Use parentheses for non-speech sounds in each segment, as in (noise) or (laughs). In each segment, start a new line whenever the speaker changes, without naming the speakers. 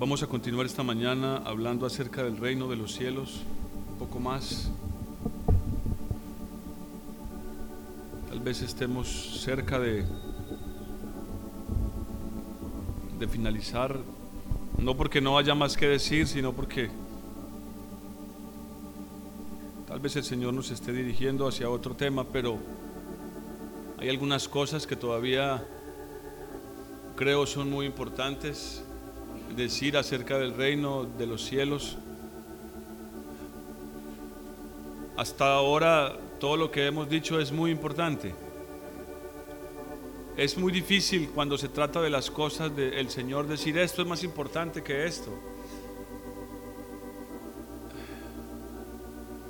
Vamos a continuar esta mañana hablando acerca del reino de los cielos, un poco más. Tal vez estemos cerca de, de finalizar, no porque no haya más que decir, sino porque tal vez el Señor nos esté dirigiendo hacia otro tema, pero hay algunas cosas que todavía creo son muy importantes decir acerca del reino de los cielos. Hasta ahora todo lo que hemos dicho es muy importante. Es muy difícil cuando se trata de las cosas del Señor decir esto es más importante que esto.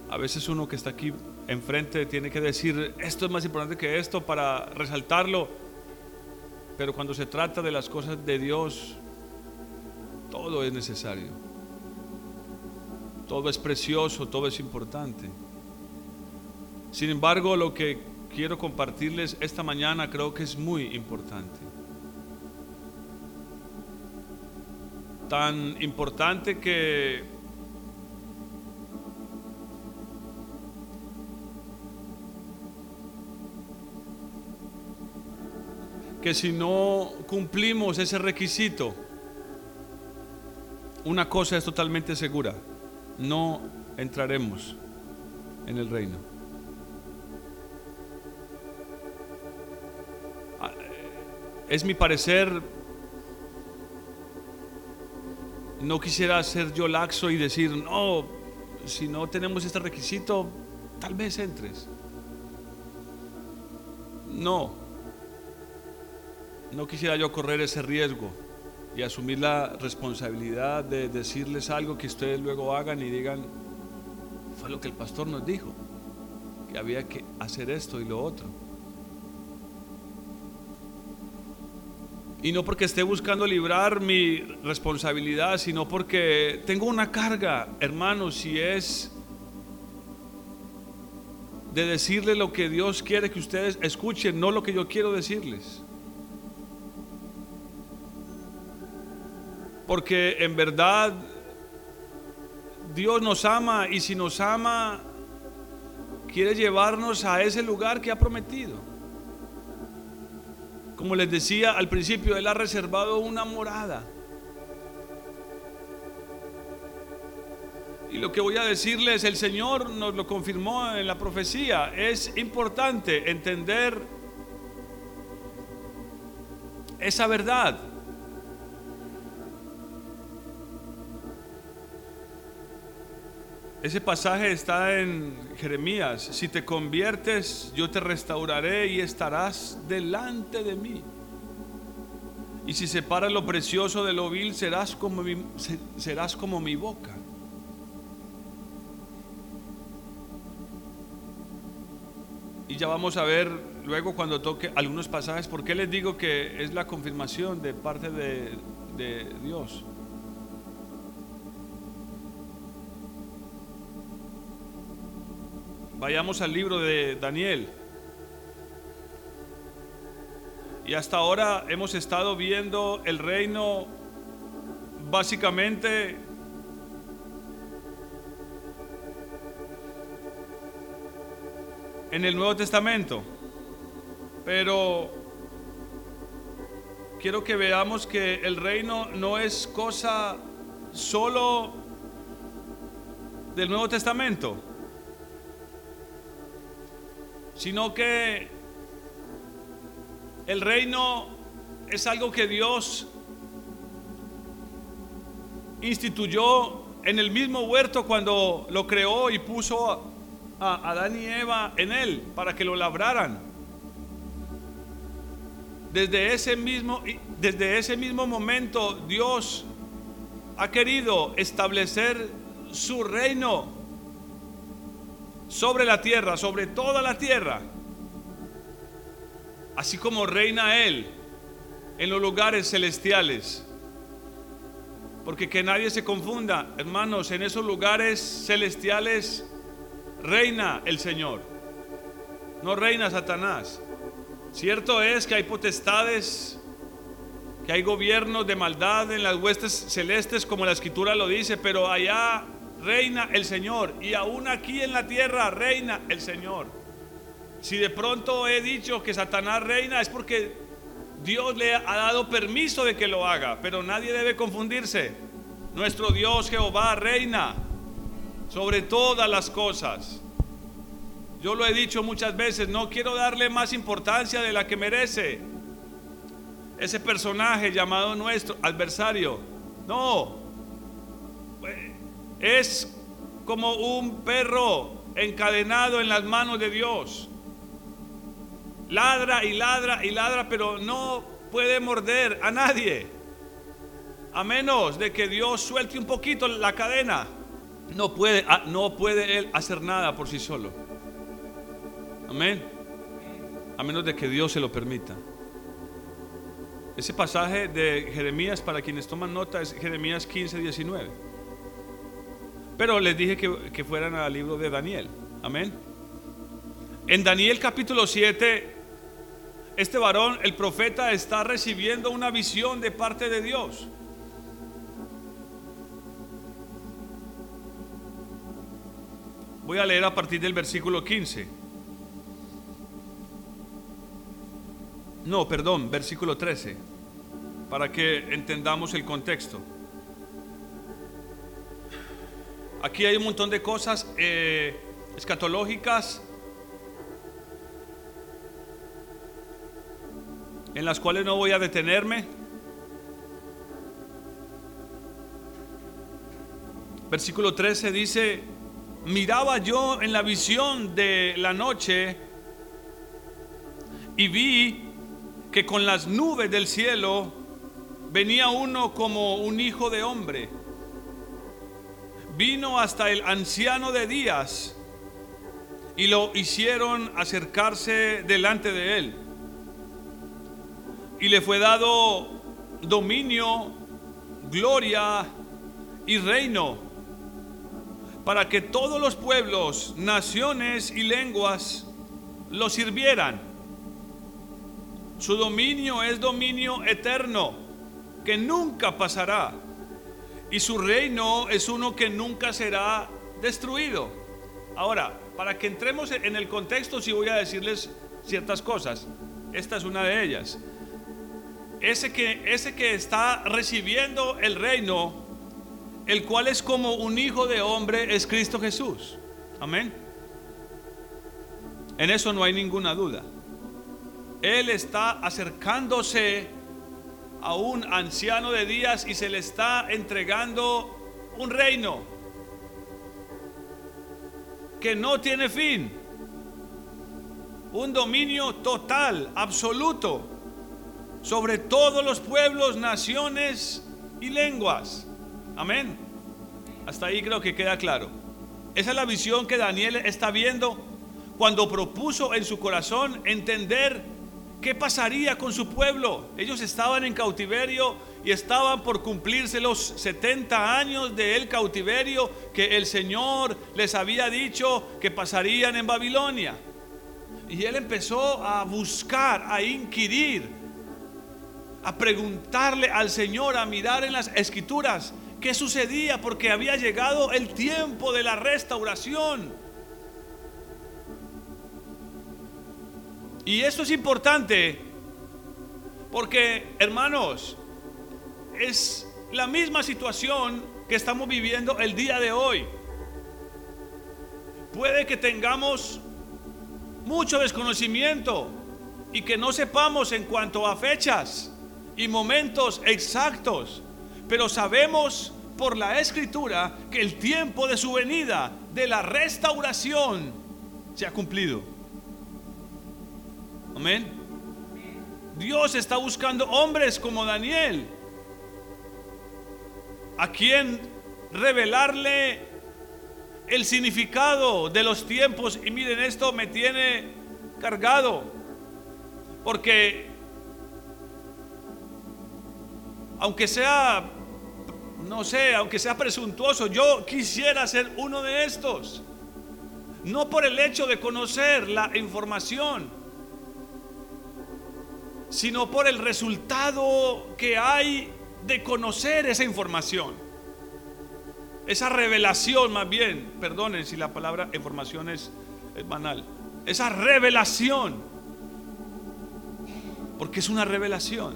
A veces uno que está aquí enfrente tiene que decir esto es más importante que esto para resaltarlo. Pero cuando se trata de las cosas de Dios, todo es necesario. Todo es precioso, todo es importante. Sin embargo, lo que quiero compartirles esta mañana creo que es muy importante. Tan importante que que si no cumplimos ese requisito, una cosa es totalmente segura, no entraremos en el reino. Ah, es mi parecer, no quisiera ser yo laxo y decir, no, si no tenemos este requisito, tal vez entres. No, no quisiera yo correr ese riesgo y asumir la responsabilidad de decirles algo que ustedes luego hagan y digan, fue lo que el pastor nos dijo, que había que hacer esto y lo otro. Y no porque esté buscando librar mi responsabilidad, sino porque tengo una carga, hermanos, si es de decirle lo que Dios quiere que ustedes escuchen, no lo que yo quiero decirles. Porque en verdad Dios nos ama y si nos ama, quiere llevarnos a ese lugar que ha prometido. Como les decía al principio, Él ha reservado una morada. Y lo que voy a decirles, el Señor nos lo confirmó en la profecía. Es importante entender esa verdad. Ese pasaje está en Jeremías. Si te conviertes, yo te restauraré y estarás delante de mí. Y si separas lo precioso de lo vil, serás como mi, serás como mi boca. Y ya vamos a ver luego cuando toque algunos pasajes, por qué les digo que es la confirmación de parte de, de Dios. Vayamos al libro de Daniel. Y hasta ahora hemos estado viendo el reino básicamente en el Nuevo Testamento. Pero quiero que veamos que el reino no es cosa solo del Nuevo Testamento sino que el reino es algo que Dios instituyó en el mismo huerto cuando lo creó y puso a Adán y Eva en él para que lo labraran. Desde ese mismo, desde ese mismo momento Dios ha querido establecer su reino sobre la tierra, sobre toda la tierra, así como reina Él en los lugares celestiales. Porque que nadie se confunda, hermanos, en esos lugares celestiales reina el Señor, no reina Satanás. Cierto es que hay potestades que hay gobiernos de maldad en las huestes celestes, como la escritura lo dice, pero allá reina el Señor y aún aquí en la tierra reina el Señor. Si de pronto he dicho que Satanás reina es porque Dios le ha dado permiso de que lo haga, pero nadie debe confundirse. Nuestro Dios Jehová reina sobre todas las cosas. Yo lo he dicho muchas veces, no quiero darle más importancia de la que merece. Ese personaje llamado nuestro adversario. No. Es como un perro encadenado en las manos de Dios. Ladra y ladra y ladra, pero no puede morder a nadie. A menos de que Dios suelte un poquito la cadena. No puede, ah, no puede él hacer nada por sí solo. Amén. A menos de que Dios se lo permita. Ese pasaje de Jeremías, para quienes toman nota, es Jeremías 15, 19. Pero les dije que, que fueran al libro de Daniel. Amén. En Daniel capítulo 7, este varón, el profeta, está recibiendo una visión de parte de Dios. Voy a leer a partir del versículo 15. No, perdón, versículo 13, para que entendamos el contexto. Aquí hay un montón de cosas eh, escatológicas en las cuales no voy a detenerme. Versículo 13 dice, miraba yo en la visión de la noche y vi que con las nubes del cielo venía uno como un hijo de hombre. Vino hasta el anciano de días y lo hicieron acercarse delante de él. Y le fue dado dominio, gloria y reino para que todos los pueblos, naciones y lenguas lo sirvieran. Su dominio es dominio eterno, que nunca pasará. Y su reino es uno que nunca será destruido. Ahora, para que entremos en el contexto, sí voy a decirles ciertas cosas. Esta es una de ellas. Ese que, ese que está recibiendo el reino el cual es como un hijo de hombre, es Cristo Jesús. Amén. En eso no hay ninguna duda. Él está acercándose a un anciano de días y se le está entregando un reino que no tiene fin. Un dominio total, absoluto, sobre todos los pueblos, naciones y lenguas. Amén. Hasta ahí creo que queda claro. Esa es la visión que Daniel está viendo cuando propuso en su corazón entender qué pasaría con su pueblo. Ellos estaban en cautiverio y estaban por cumplirse los 70 años del cautiverio que el Señor les había dicho que pasarían en Babilonia. Y él empezó a buscar, a inquirir, a preguntarle al Señor, a mirar en las escrituras qué sucedía porque había llegado el tiempo de la restauración. Y eso es importante porque, hermanos, es la misma situación que estamos viviendo el día de hoy. Puede que tengamos mucho desconocimiento y que no sepamos en cuanto a fechas y momentos exactos pero sabemos por la escritura que el tiempo de su venida, de la restauración, se ha cumplido. Amén. Dios está buscando hombres como Daniel, a quien revelarle el significado de los tiempos. Y miren, esto me tiene cargado, porque aunque sea no sé, aunque sea presuntuoso, yo quisiera ser uno de estos. No por el hecho de conocer la información, sino por el resultado que hay de conocer esa información. Esa revelación más bien, perdonen si la palabra información es, es banal, esa revelación, porque es una revelación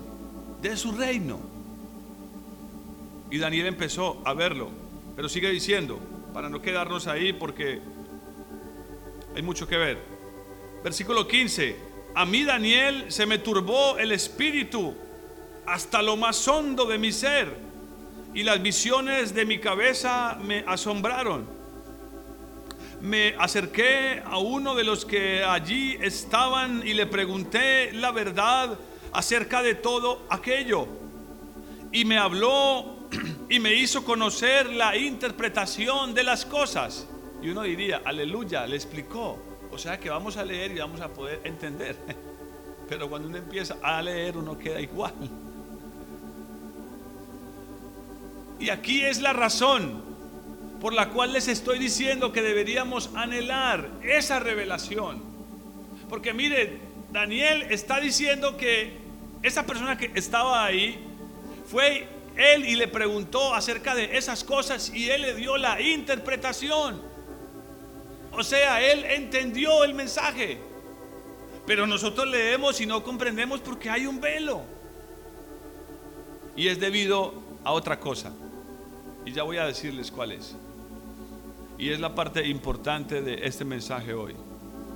de su reino. Y Daniel empezó a verlo, pero sigue diciendo, para no quedarnos ahí porque hay mucho que ver. Versículo 15, a mí Daniel se me turbó el espíritu hasta lo más hondo de mi ser y las visiones de mi cabeza me asombraron. Me acerqué a uno de los que allí estaban y le pregunté la verdad acerca de todo aquello. Y me habló (clears throat) y me hizo conocer la interpretación de las cosas. Y uno diría, aleluya, le explicó. O sea que vamos a leer y vamos a poder entender. (laughs) Pero cuando uno empieza a leer uno queda igual. Y aquí es la razón por la cual les estoy diciendo que deberíamos anhelar esa revelación. Porque mire, Daniel está diciendo que esa persona que estaba ahí fue él y le preguntó acerca de esas cosas y él le dio la interpretación. O sea, él entendió el mensaje. Pero nosotros leemos y no comprendemos porque hay un velo. Y es debido a otra cosa. Y ya voy a decirles cuál es. Y es la parte importante de este mensaje hoy.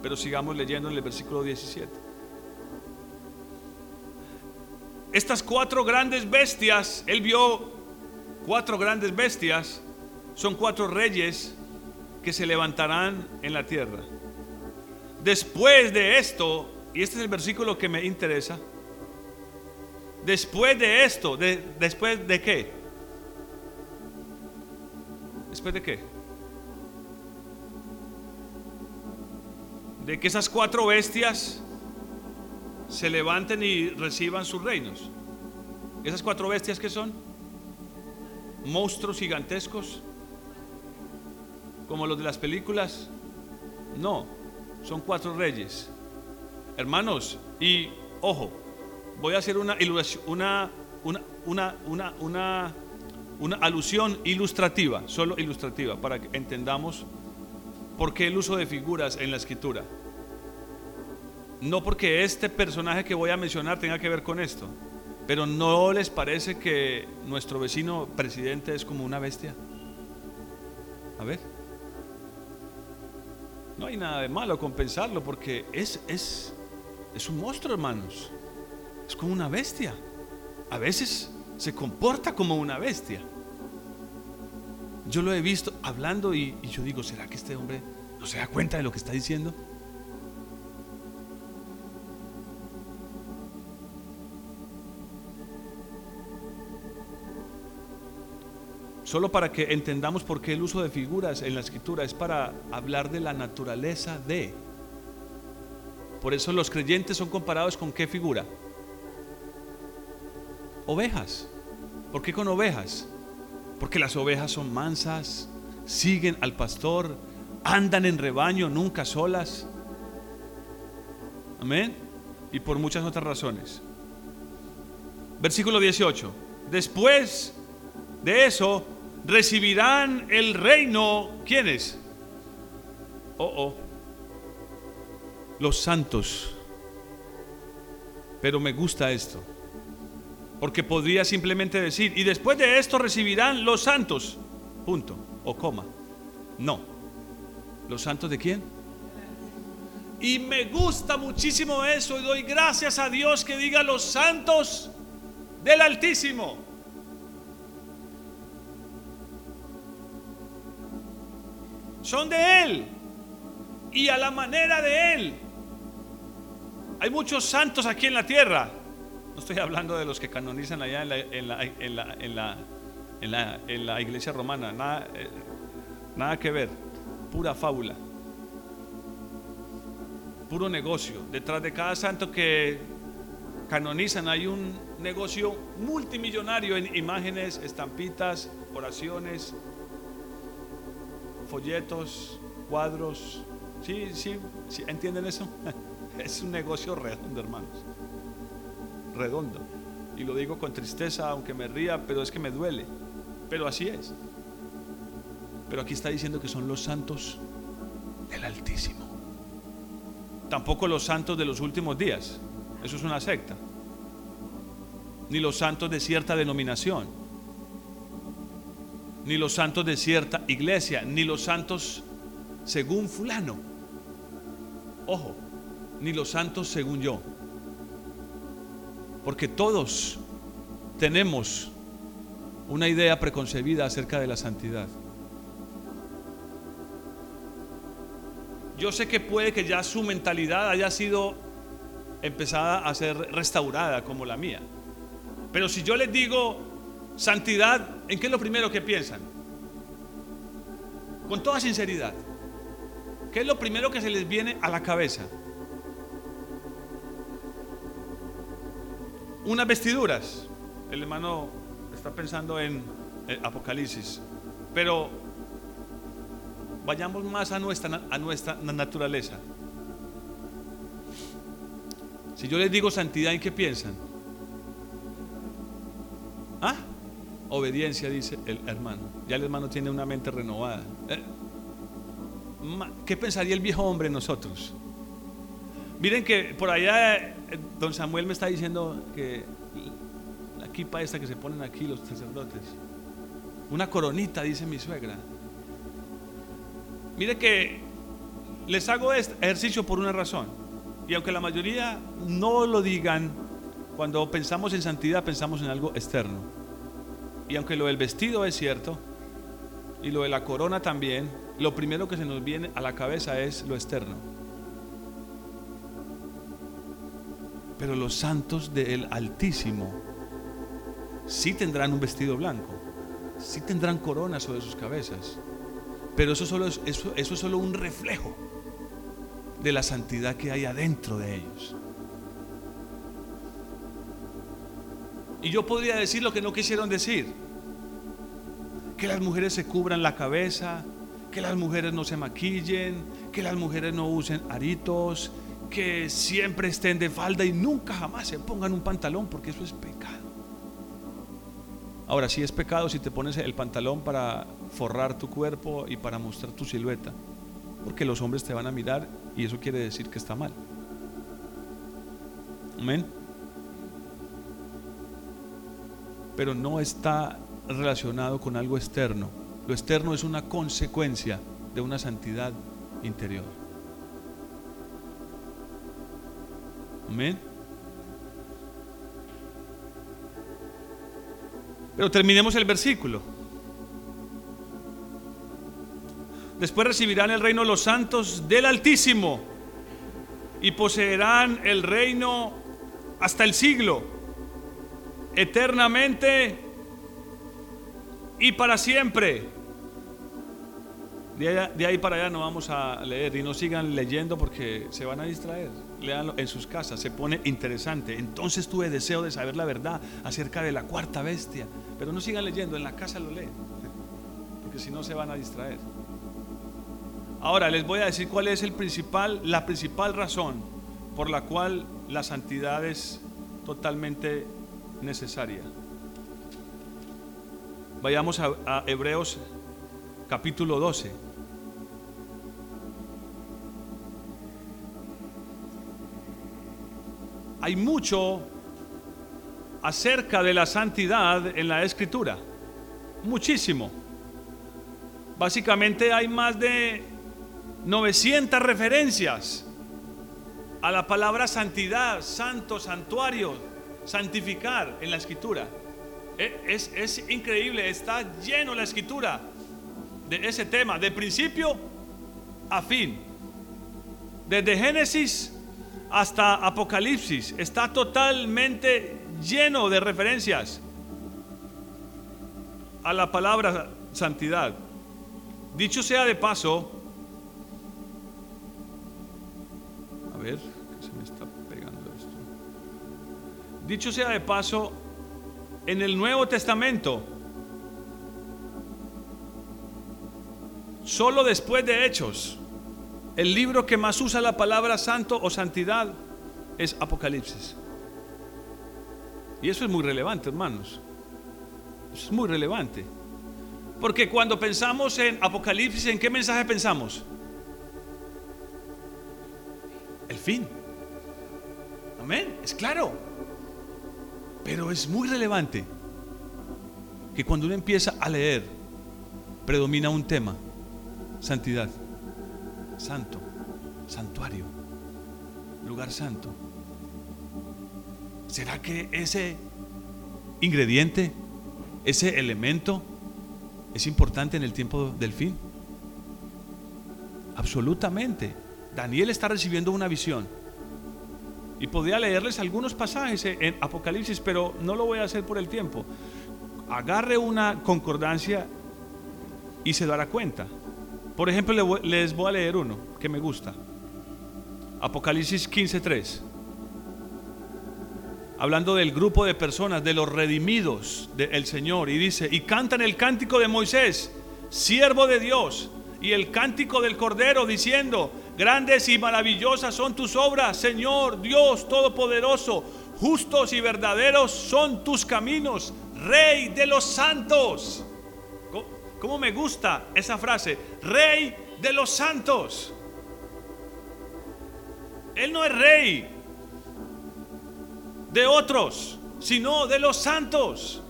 Pero sigamos leyendo en el versículo 17. Estas cuatro grandes bestias, él vio cuatro grandes bestias, son cuatro reyes que se levantarán en la tierra. Después de esto, y este es el versículo que me interesa, después de esto, de, después de qué? ¿Después de qué? De que esas cuatro bestias se levanten y reciban sus reinos. ¿Esas cuatro bestias que son? ¿Monstruos gigantescos? ¿Como los de las películas? No, son cuatro reyes. Hermanos, y ojo, voy a hacer una una, una, una, una, una alusión ilustrativa, solo ilustrativa, para que entendamos por qué el uso de figuras en la escritura. No porque este personaje que voy a mencionar tenga que ver con esto, pero ¿no les parece que nuestro vecino presidente es como una bestia? A ver. No hay nada de malo con pensarlo porque es, es, es un monstruo, hermanos. Es como una bestia. A veces se comporta como una bestia. Yo lo he visto hablando y, yo digo, ¿será que este hombre no se da cuenta de lo que está diciendo? Solo para que entendamos por qué el uso de figuras en la escritura es para hablar de la naturaleza de. Por eso los creyentes son comparados con qué figura? Ovejas. ¿Por qué con ovejas? Porque las ovejas son mansas, siguen al pastor, andan en rebaño, nunca solas. Amén. Y por muchas otras razones. Versículo 18. Después de eso recibirán el reino. ¿Quiénes? Oh, oh. Los santos. Pero me gusta esto. Porque podría simplemente decir, y después de esto recibirán los santos. Punto. O coma. No. ¿Los santos de quién? Y me gusta muchísimo eso y doy gracias a Dios que diga los santos del Altísimo. Son de Él y a la manera de Él. Hay muchos santos aquí en la tierra, no estoy hablando de los que canonizan allá en la, iglesia romana, nada, eh, nada que ver, pura fábula, puro negocio. Detrás de cada santo que canonizan hay un negocio multimillonario en imágenes, estampitas, oraciones, folletos, cuadros. ¿Sí, sí, sí entienden eso? (laughs) Es un negocio redondo, hermanos. redondo. Y lo digo con tristeza, aunque me ría, pero es que me duele. Pero así es. Pero aquí está diciendo que son los santos del Altísimo. Tampoco los santos de los últimos días. Eso es una secta. Ni los santos de cierta denominación. Ni los santos de cierta iglesia. Ni los santos según fulano. Ojo, ni los santos según yo. Porque todos tenemos una idea preconcebida acerca de la santidad. Yo sé que puede que ya su mentalidad haya sido empezada a ser restaurada como la mía. Pero si yo les digo santidad, ¿en qué es lo primero que piensan? Con toda sinceridad. ¿Qué es lo primero que se les viene a la cabeza? Unas vestiduras. El hermano está pensando en Apocalipsis. Pero vayamos más a nuestra, a nuestra naturaleza. Si yo les digo santidad, ¿en qué piensan? ¿Ah? Obediencia, dice el hermano. Ya el hermano tiene una mente renovada. Eh, ¿Qué pensaría el viejo hombre en nosotros? Miren que por allá eh, don Samuel me está diciendo que la equipa esta que se ponen aquí los sacerdotes, una coronita, dice mi suegra. Mire que les hago este ejercicio por una razón. Y aunque la mayoría no lo digan, cuando pensamos en santidad pensamos en algo externo. Y aunque lo del vestido es cierto, y lo de la corona también, lo primero que se nos viene a la cabeza es lo externo. Pero los santos del Altísimo sí tendrán un vestido blanco, sí tendrán coronas sobre sus cabezas, pero eso, es, eso es solo un reflejo de la santidad que hay adentro de ellos. Y yo podría decir lo que no quisieron decir. Que las mujeres se cubran la cabeza, que las mujeres no se maquillen, que las mujeres no usen aritos, que siempre estén de falda y nunca jamás se pongan un pantalón, porque eso es pecado. Ahora sí es pecado si te pones el pantalón para forrar tu cuerpo y para mostrar tu silueta, porque los hombres te van a mirar y eso quiere decir que está mal. Amén. Pero no está relacionado con algo externo lo externo es una consecuencia de una santidad interior. Amén. Pero terminemos el versículo. Después recibirán el reino los santos del Altísimo y poseerán el reino hasta el siglo, eternamente y para siempre. De, ahí para allá no vamos a leer y no sigan leyendo porque se van a distraer. Leanlo en sus casas, se pone interesante. Entonces tuve deseo de saber la verdad acerca de la cuarta bestia. Pero no sigan leyendo, en la casa lo leen. (laughs) Porque si no se van a distraer. Ahora les voy a decir cuál es el principal, la principal razón por la cual la santidad es totalmente necesaria. Vayamos a, Hebreos capítulo 12. hay mucho acerca de la santidad en la escritura. Muchísimo. Básicamente hay más de 900 referencias a la palabra santidad, santo, santuario, santificar en la escritura. E, es, es, increíble, está lleno la escritura de ese tema, de principio a fin. Desde Génesis hasta Apocalipsis está totalmente lleno de referencias a la palabra santidad. Dicho sea de paso, a ver, Dicho sea de paso, en el Nuevo Testamento, solo después de Hechos, el libro que más usa la palabra santo o santidad es Apocalipsis. Y eso es muy relevante, hermanos. es muy relevante. Porque cuando pensamos en Apocalipsis, ¿en qué mensaje pensamos? El fin. Amén. Es claro. Pero es muy relevante que cuando uno empieza a leer, predomina un tema. Santidad. Santo. Santuario. Lugar santo. ¿Será que ese ingrediente, ese elemento, es importante en el tiempo del fin? Absolutamente. Daniel está recibiendo una visión. Y podría leerles algunos pasajes en Apocalipsis, pero no lo voy a hacer por el tiempo. Agarre una concordancia y se dará cuenta. Por ejemplo, les voy a leer uno que me gusta. Apocalipsis 15:3 hablando del grupo de personas, de los redimidos del Señor, y dice, y cantan el cántico de Moisés, siervo de Dios, y el cántico del Cordero, diciendo, grandes y maravillosas son tus obras, Señor Dios Todopoderoso, justos y verdaderos son tus caminos, Rey de los santos. ¿Cómo me gusta esa frase? Rey de los santos. Él no es rey de otros, sino de los santos.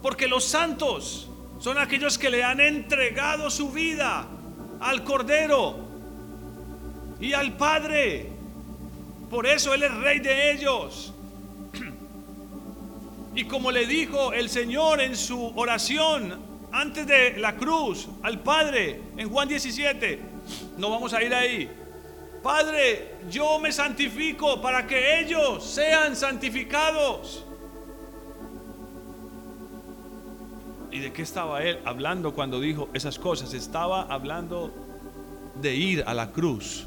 Porque los santos son aquellos que le han entregado su vida al Cordero y al Padre. Por eso Él es rey de ellos. Y como le dijo el Señor en su oración antes de la cruz al Padre en Juan 17, no vamos a ir ahí, Padre, yo me santifico para que ellos sean santificados. ¿Y de qué estaba él hablando cuando dijo esas cosas? Estaba hablando de ir a la cruz.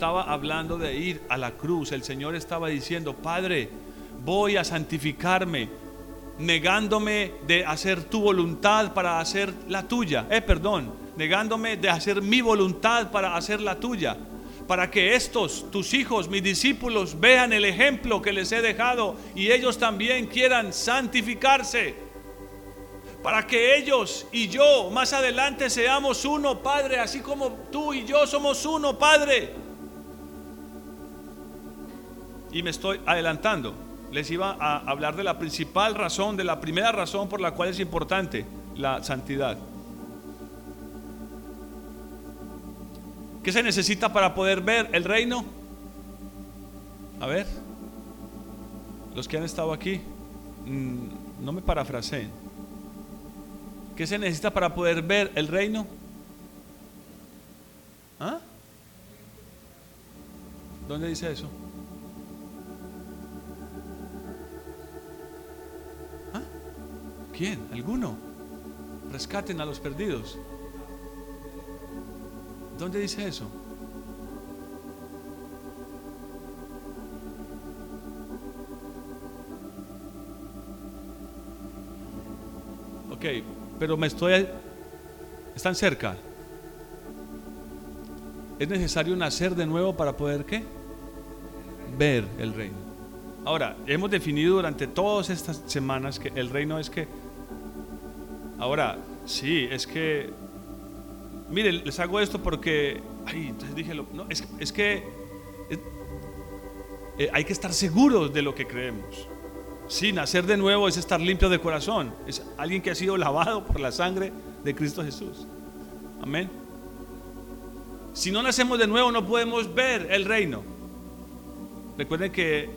Estaba hablando de ir a la cruz. El Señor estaba diciendo, Padre, voy a santificarme, negándome de hacer tu voluntad para hacer la tuya. Eh, perdón, negándome de hacer mi voluntad para hacer la tuya, para que estos, tus hijos, mis discípulos, vean el ejemplo que les he dejado y ellos también quieran santificarse, para que ellos y yo más adelante seamos uno, Padre, así como tú y yo somos uno, Padre. Y me estoy adelantando. Les iba a hablar de la principal razón, de la primera razón por la cual es importante la santidad. ¿Qué se necesita para poder ver el reino? A ver, los que han estado aquí, mm, no me parafraseen. ¿Qué se necesita para poder ver el reino? ¿Ah? ¿Dónde dice eso? ¿Quién? ¿Alguno? Rescaten a los perdidos. ¿Dónde dice eso? Ok, pero me estoy... Están cerca. Es necesario nacer de nuevo para poder qué? Ver el reino. Ahora, hemos definido durante todas estas semanas que el reino es que... Ahora, sí, es que Miren, les hago esto porque, ay, entonces dije, no, es, que eh, hay que estar seguros de lo que creemos. Sí, nacer de nuevo es estar limpio de corazón. Es alguien que ha sido lavado por la sangre de Cristo Jesús. Amén. Si no nacemos de nuevo no podemos ver el reino. Recuerden que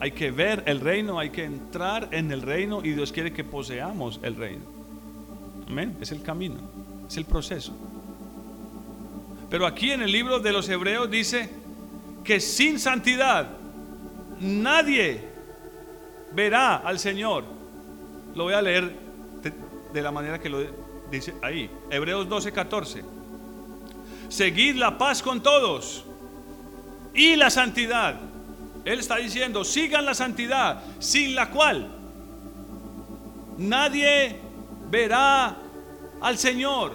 hay que ver el reino, hay que entrar en el reino y Dios quiere que poseamos el reino. Es el camino es el proceso. Pero aquí en el libro de los Hebreos dice que sin santidad nadie verá al Señor. Lo voy a leer de, la manera que lo dice ahí. Hebreos 12, 14. Seguid la paz con todos y la santidad. Él está diciendo, sigan la santidad, sin la cual nadie verá al Señor.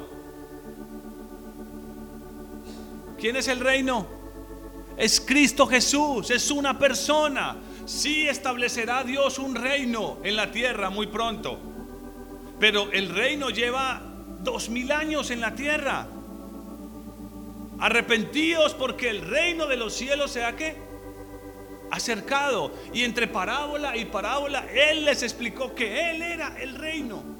¿Quién es el reino? Es Cristo Jesús, es una persona. Sí establecerá Dios un reino en la tierra muy pronto. Pero el reino lleva dos mil años en la tierra. Arrepentíos porque el reino de los cielos sea que acercado. Y entre parábola y parábola, Él les explicó que Él era el reino.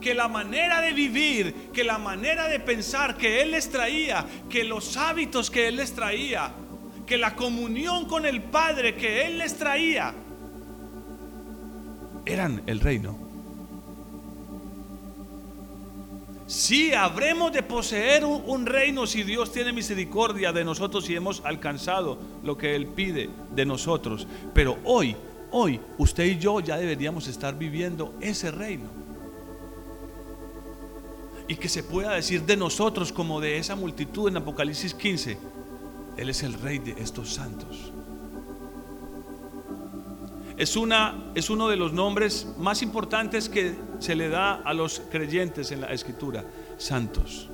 Que la manera de vivir, que la manera de pensar que Él les traía, que los hábitos que Él les traía, que la comunión con el Padre que Él les traía, eran el reino. Sí, habremos de poseer un, reino si Dios tiene misericordia de nosotros y hemos alcanzado lo que Él pide de nosotros. Pero hoy, hoy, usted y yo ya deberíamos estar viviendo ese reino. Y que se pueda decir de nosotros como de esa multitud en Apocalipsis 15, Él es el rey de estos santos. Es, una, es uno de los nombres más importantes que se le da a los creyentes en la escritura, santos.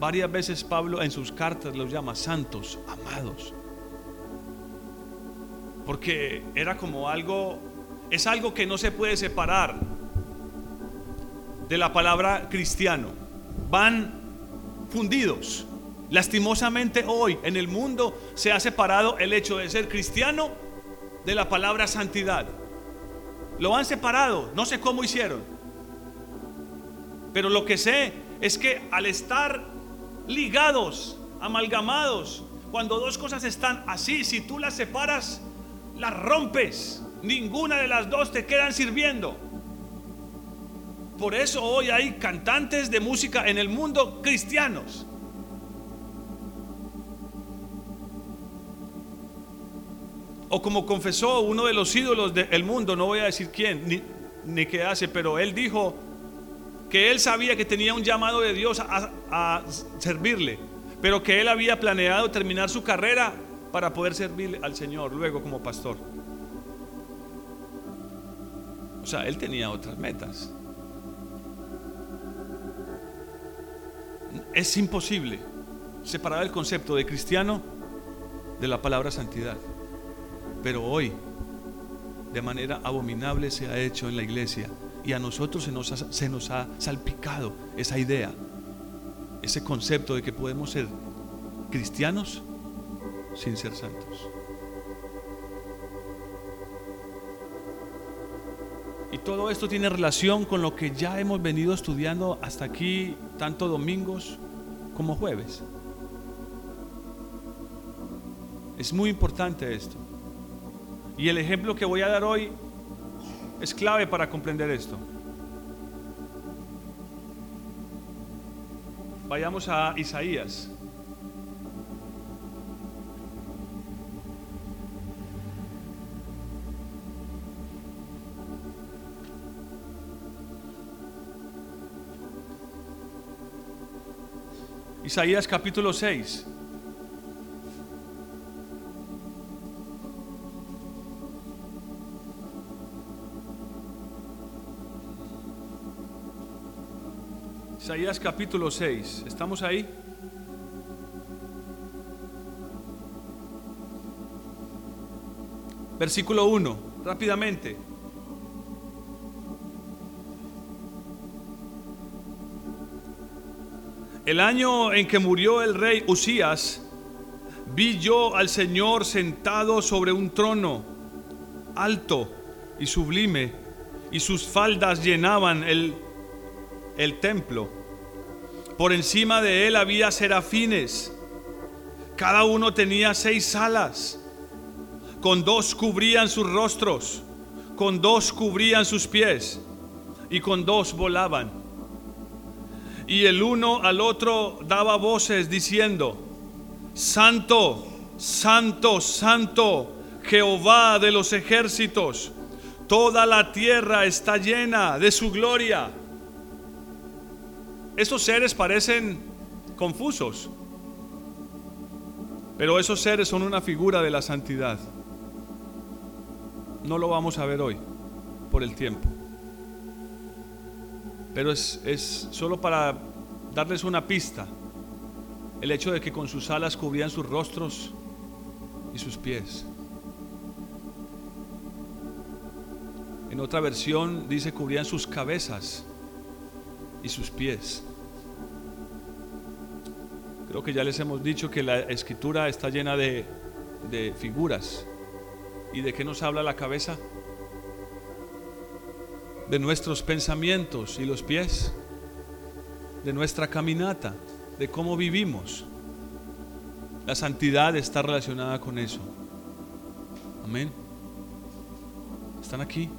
Varias veces Pablo en sus cartas los llama santos, amados. Porque era como algo, es algo que no se puede separar de la palabra cristiano. Van fundidos. Lastimosamente hoy en el mundo se ha separado el hecho de ser cristiano de la palabra santidad. Lo han separado, no sé cómo hicieron. Pero lo que sé es que al estar ligados, amalgamados, cuando dos cosas están así, si tú las separas, las rompes. Ninguna de las dos te quedan sirviendo. Por eso hoy hay cantantes de música en el mundo cristianos O como confesó uno de los ídolos del mundo, no voy a decir quién ni, qué hace, pero él dijo que él sabía que tenía un llamado de Dios a, a servirle, pero que él había planeado terminar su carrera para poder servirle al Señor luego como pastor. O sea, él tenía otras metas. Es imposible separar el concepto de cristiano de la palabra santidad. Pero hoy, de manera abominable, se ha hecho en la iglesia. Y a nosotros se nos, ha, salpicado esa idea, ese concepto de que podemos ser cristianos sin ser santos. Y todo esto tiene relación con lo que ya hemos venido estudiando hasta aquí, tanto domingos como jueves. Es muy importante esto. Y el ejemplo que voy a dar hoy es clave para comprender esto. Vayamos a Isaías. Isaías capítulo 6. Isaías capítulo 6. ¿Estamos ahí? Versículo 1, rápidamente. El año en que murió el rey Usías, vi yo al Señor sentado sobre un trono alto y sublime, y sus faldas llenaban el el templo. Por encima de él había serafines. Cada uno tenía seis alas. Con dos cubrían sus rostros, con dos cubrían sus pies y con dos volaban. Y el uno al otro daba voces diciendo, Santo, Santo, Santo, Jehová de los ejércitos, toda la tierra está llena de su gloria. Esos seres parecen confusos, pero esos seres son una figura de la santidad. No lo vamos a ver hoy por el tiempo. Pero es, es solo para darles una pista. El hecho de que con sus alas cubrían sus rostros y sus pies. En otra versión dice cubrían sus cabezas y sus pies. Creo que ya les hemos dicho que la escritura está llena de, de figuras. ¿Y de qué nos habla la cabeza? De nuestros pensamientos y los pies, de nuestra caminata, de cómo vivimos. La santidad está relacionada con eso. Amén. ¿Están aquí?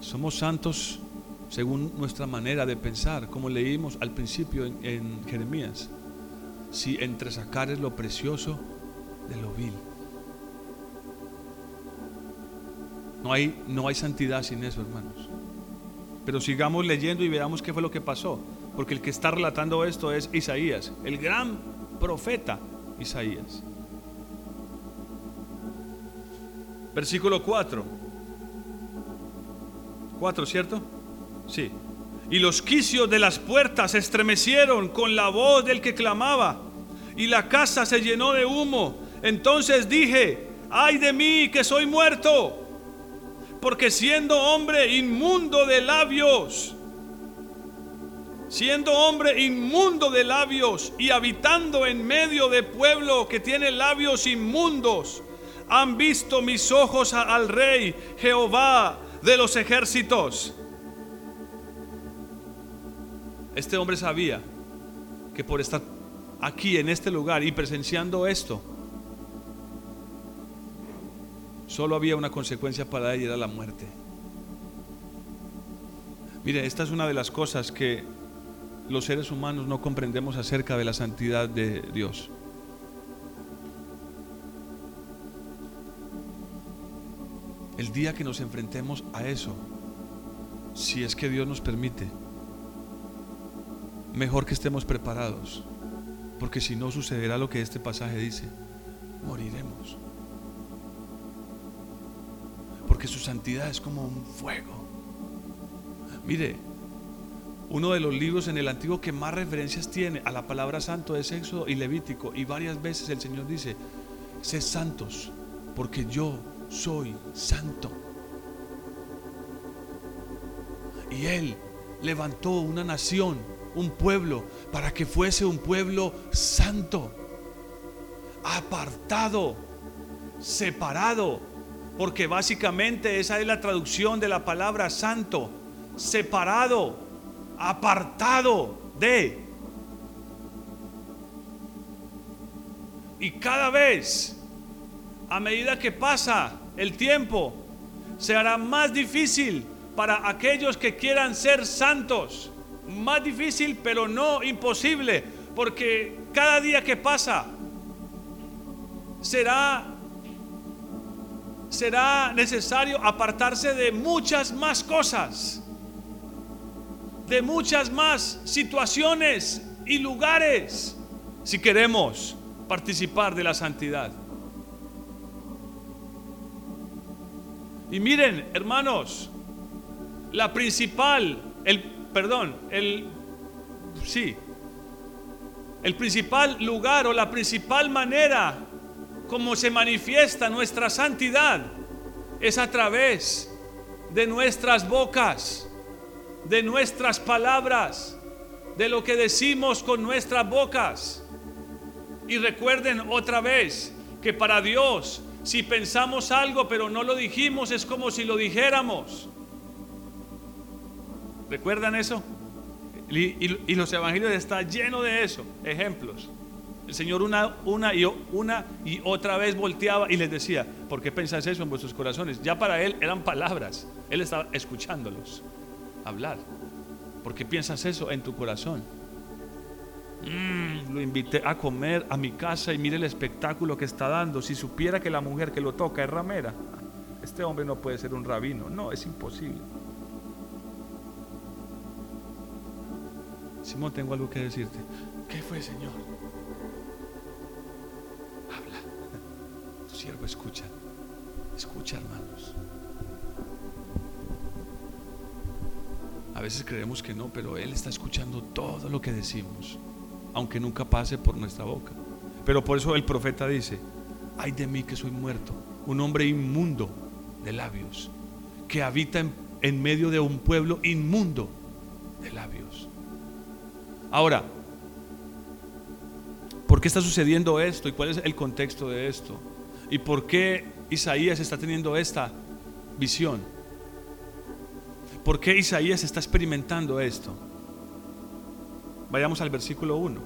Somos santos según nuestra manera de pensar, como leímos al principio en, Jeremías. Si entre sacar es lo precioso de lo vil. No hay, no hay santidad sin eso, hermanos. Pero sigamos leyendo y veamos qué fue lo que pasó. Porque el que está relatando esto es Isaías, el gran profeta Isaías. Versículo 4. 4, ¿cierto? Sí. Y los quicios de las puertas se estremecieron con la voz del que clamaba, y la casa se llenó de humo. Entonces dije, ay de mí que soy muerto, porque siendo hombre inmundo de labios, siendo hombre inmundo de labios y habitando en medio de pueblo que tiene labios inmundos, han visto mis ojos al rey Jehová de los ejércitos. Este hombre sabía que por estar aquí en este lugar y presenciando esto, solo había una consecuencia para él y era la muerte. Mire, esta es una de las cosas que los seres humanos no comprendemos acerca de la santidad de Dios. el día que nos enfrentemos a eso, si es que Dios nos permite, mejor que estemos preparados, porque si no sucederá lo que este pasaje dice, moriremos. Porque su santidad es como un fuego. Mire, uno de los libros en el Antiguo que más referencias tiene a la palabra santo es Éxodo y Levítico. Y varias veces el Señor dice, sed santos, porque yo soy santo. Y Él levantó una nación, un pueblo, para que fuese un pueblo santo, apartado, separado, porque básicamente esa es la traducción de la palabra santo, separado, apartado de. Y cada vez, a medida que pasa el tiempo, se hará más difícil para aquellos que quieran ser santos. Más difícil, pero no imposible, porque cada día que pasa será será necesario apartarse de muchas más cosas, de muchas más situaciones y lugares si queremos participar de la santidad. Y miren, hermanos, la principal, el, perdón, el, sí, el principal lugar o la principal manera como se manifiesta nuestra santidad es a través de nuestras bocas, de nuestras palabras, de lo que decimos con nuestras bocas. Y recuerden otra vez que para Dios si pensamos algo pero no lo dijimos, es como si lo dijéramos. ¿Recuerdan eso? Y, los evangelios están llenos de eso, ejemplos. El Señor una, una, y, una y otra vez volteaba y les decía, ¿por qué pensáis eso en vuestros corazones? Ya para Él eran palabras, Él estaba escuchándolos hablar. ¿Por qué piensas eso en tu corazón? Mm, lo invité a comer a mi casa y mire el espectáculo que está dando. Si supiera que la mujer que lo toca es ramera, este hombre no puede ser un rabino. No, es imposible. Simón, tengo algo que decirte. ¿Qué fue, Señor? Siervo escucha. Escucha, hermanos. A veces creemos que no, pero Él está escuchando todo lo que decimos aunque nunca pase por nuestra boca. Pero por eso el profeta dice, ay de mí que soy muerto, un hombre inmundo de labios, que habita en, en medio de un pueblo inmundo de labios. Ahora, ¿por qué está sucediendo esto y cuál es el contexto de esto? ¿Y por qué Isaías está teniendo esta visión? ¿Por qué Isaías está experimentando esto? Vayamos al versículo 1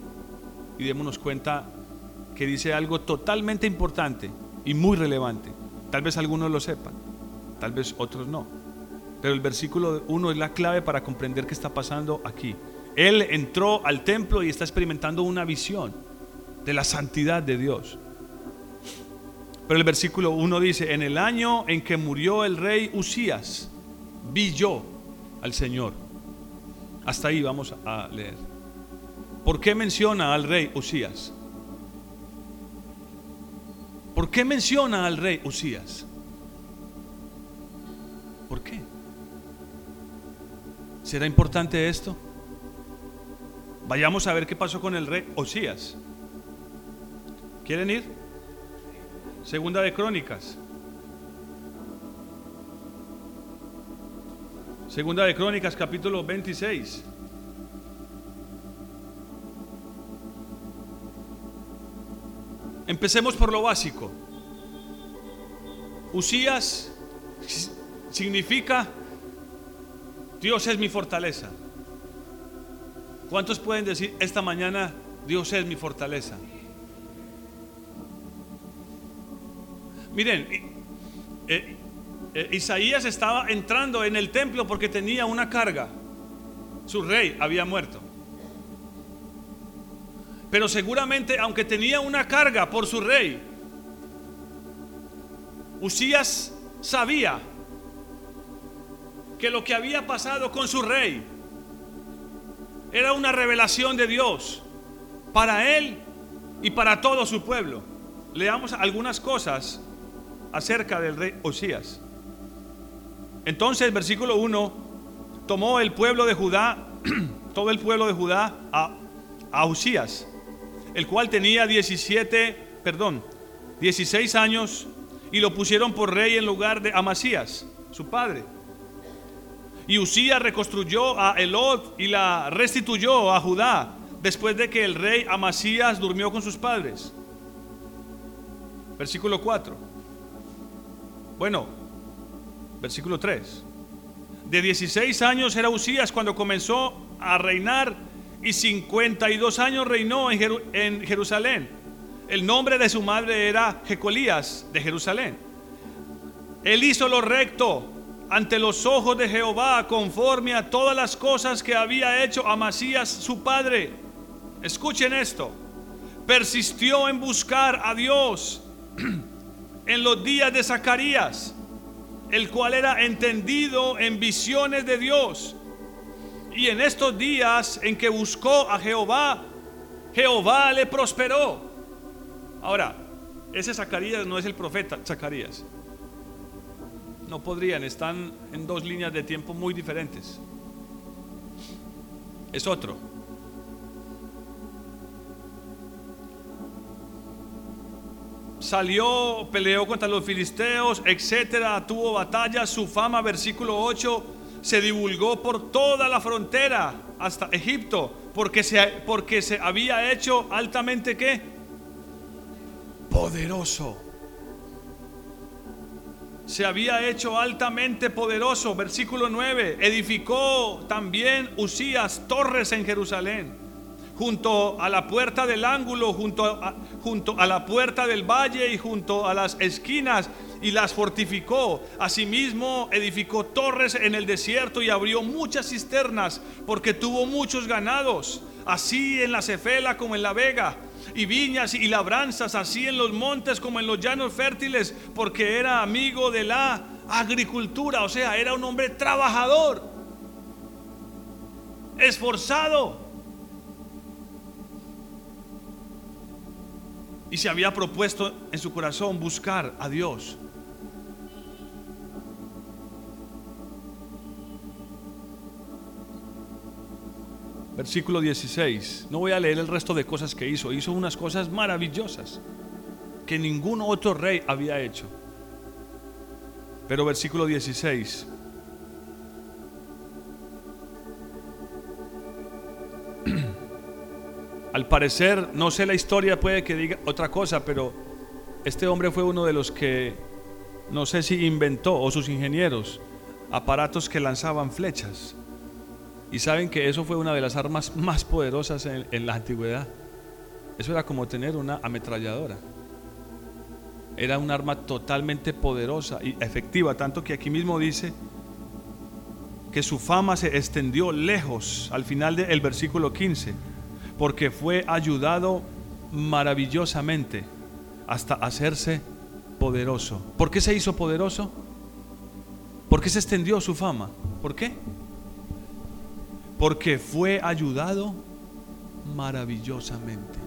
y démonos cuenta que dice algo totalmente importante y muy relevante. Tal vez algunos lo sepan, tal vez otros no. Pero el versículo 1 es la clave para comprender qué está pasando aquí. Él entró al templo y está experimentando una visión de la santidad de Dios. Pero el versículo 1 dice, en el año en que murió el rey Usías, vi yo al Señor. Hasta ahí vamos a leer. ¿Por qué menciona al rey Usías? ¿Por qué menciona al rey Usías? ¿Por qué? ¿Será importante esto? Vayamos a ver qué pasó con el rey Usías. ¿Quieren ir? Segunda de Crónicas. Segunda de Crónicas, capítulo 26. Empecemos por lo básico. Usías significa Dios es mi fortaleza. ¿Cuántos pueden decir esta mañana Dios es mi fortaleza? Miren, eh, eh, Isaías estaba entrando en el templo porque tenía una carga. Su rey había muerto. Pero seguramente, aunque tenía una carga por su rey, Usías sabía que lo que había pasado con su rey era una revelación de Dios para él y para todo su pueblo. Leamos algunas cosas acerca del rey Usías. Entonces, versículo 1, tomó el pueblo de Judá, (clears throat) todo el pueblo de Judá a, a Usías el cual tenía 17, perdón, 16 años y lo pusieron por rey en lugar de Amasías, su padre. Y Usías reconstruyó a Elod y la restituyó a Judá después de que el rey Amasías durmió con sus padres. Versículo 4. Bueno, versículo 3. De 16 años era Usías cuando comenzó a reinar y 52 años reinó en Jerusalén. El nombre de su madre era Jecolías de Jerusalén. Él hizo lo recto ante los ojos de Jehová conforme a todas las cosas que había hecho Amasías su padre. Escuchen esto. Persistió en buscar a Dios (clears throat) en los días de Zacarías, el cual era entendido en visiones de Dios y en estos días en que buscó a Jehová, Jehová le prosperó. Ahora, ese Zacarías no es el profeta Zacarías. No podrían, están en dos líneas de tiempo muy diferentes. Es otro. Salió, peleó contra los filisteos, etcétera, tuvo batalla, su fama, versículo 8 se divulgó por toda la frontera hasta Egipto, porque se, porque se había hecho altamente qué? Poderoso. Se había hecho altamente poderoso. Versículo 9. Edificó también Usías torres en Jerusalén junto a la puerta del ángulo, junto a, junto a la puerta del valle y junto a las esquinas y las fortificó. Asimismo edificó torres en el desierto y abrió muchas cisternas porque tuvo muchos ganados, así en la Cefela como en la Vega, y viñas y labranzas, así en los montes como en los llanos fértiles, porque era amigo de la agricultura, o sea, era un hombre trabajador, esforzado. Y se había propuesto en su corazón buscar a Dios. Versículo 16. No voy a leer el resto de cosas que hizo. Hizo unas cosas maravillosas. que ningún otro rey había hecho. Pero versículo 16. Al parecer, no sé la historia, puede que diga otra cosa, pero este hombre fue uno de los que, no sé si inventó o sus ingenieros, aparatos que lanzaban flechas. Y saben que eso fue una de las armas más poderosas en, en la antigüedad. Eso era como tener una ametralladora. Era un arma totalmente poderosa y efectiva, tanto que aquí mismo dice que su fama se extendió lejos al final del versículo 15, porque fue ayudado maravillosamente hasta hacerse poderoso. ¿Por qué se hizo poderoso? ¿Por qué se extendió su fama? ¿Por qué? Porque fue ayudado maravillosamente.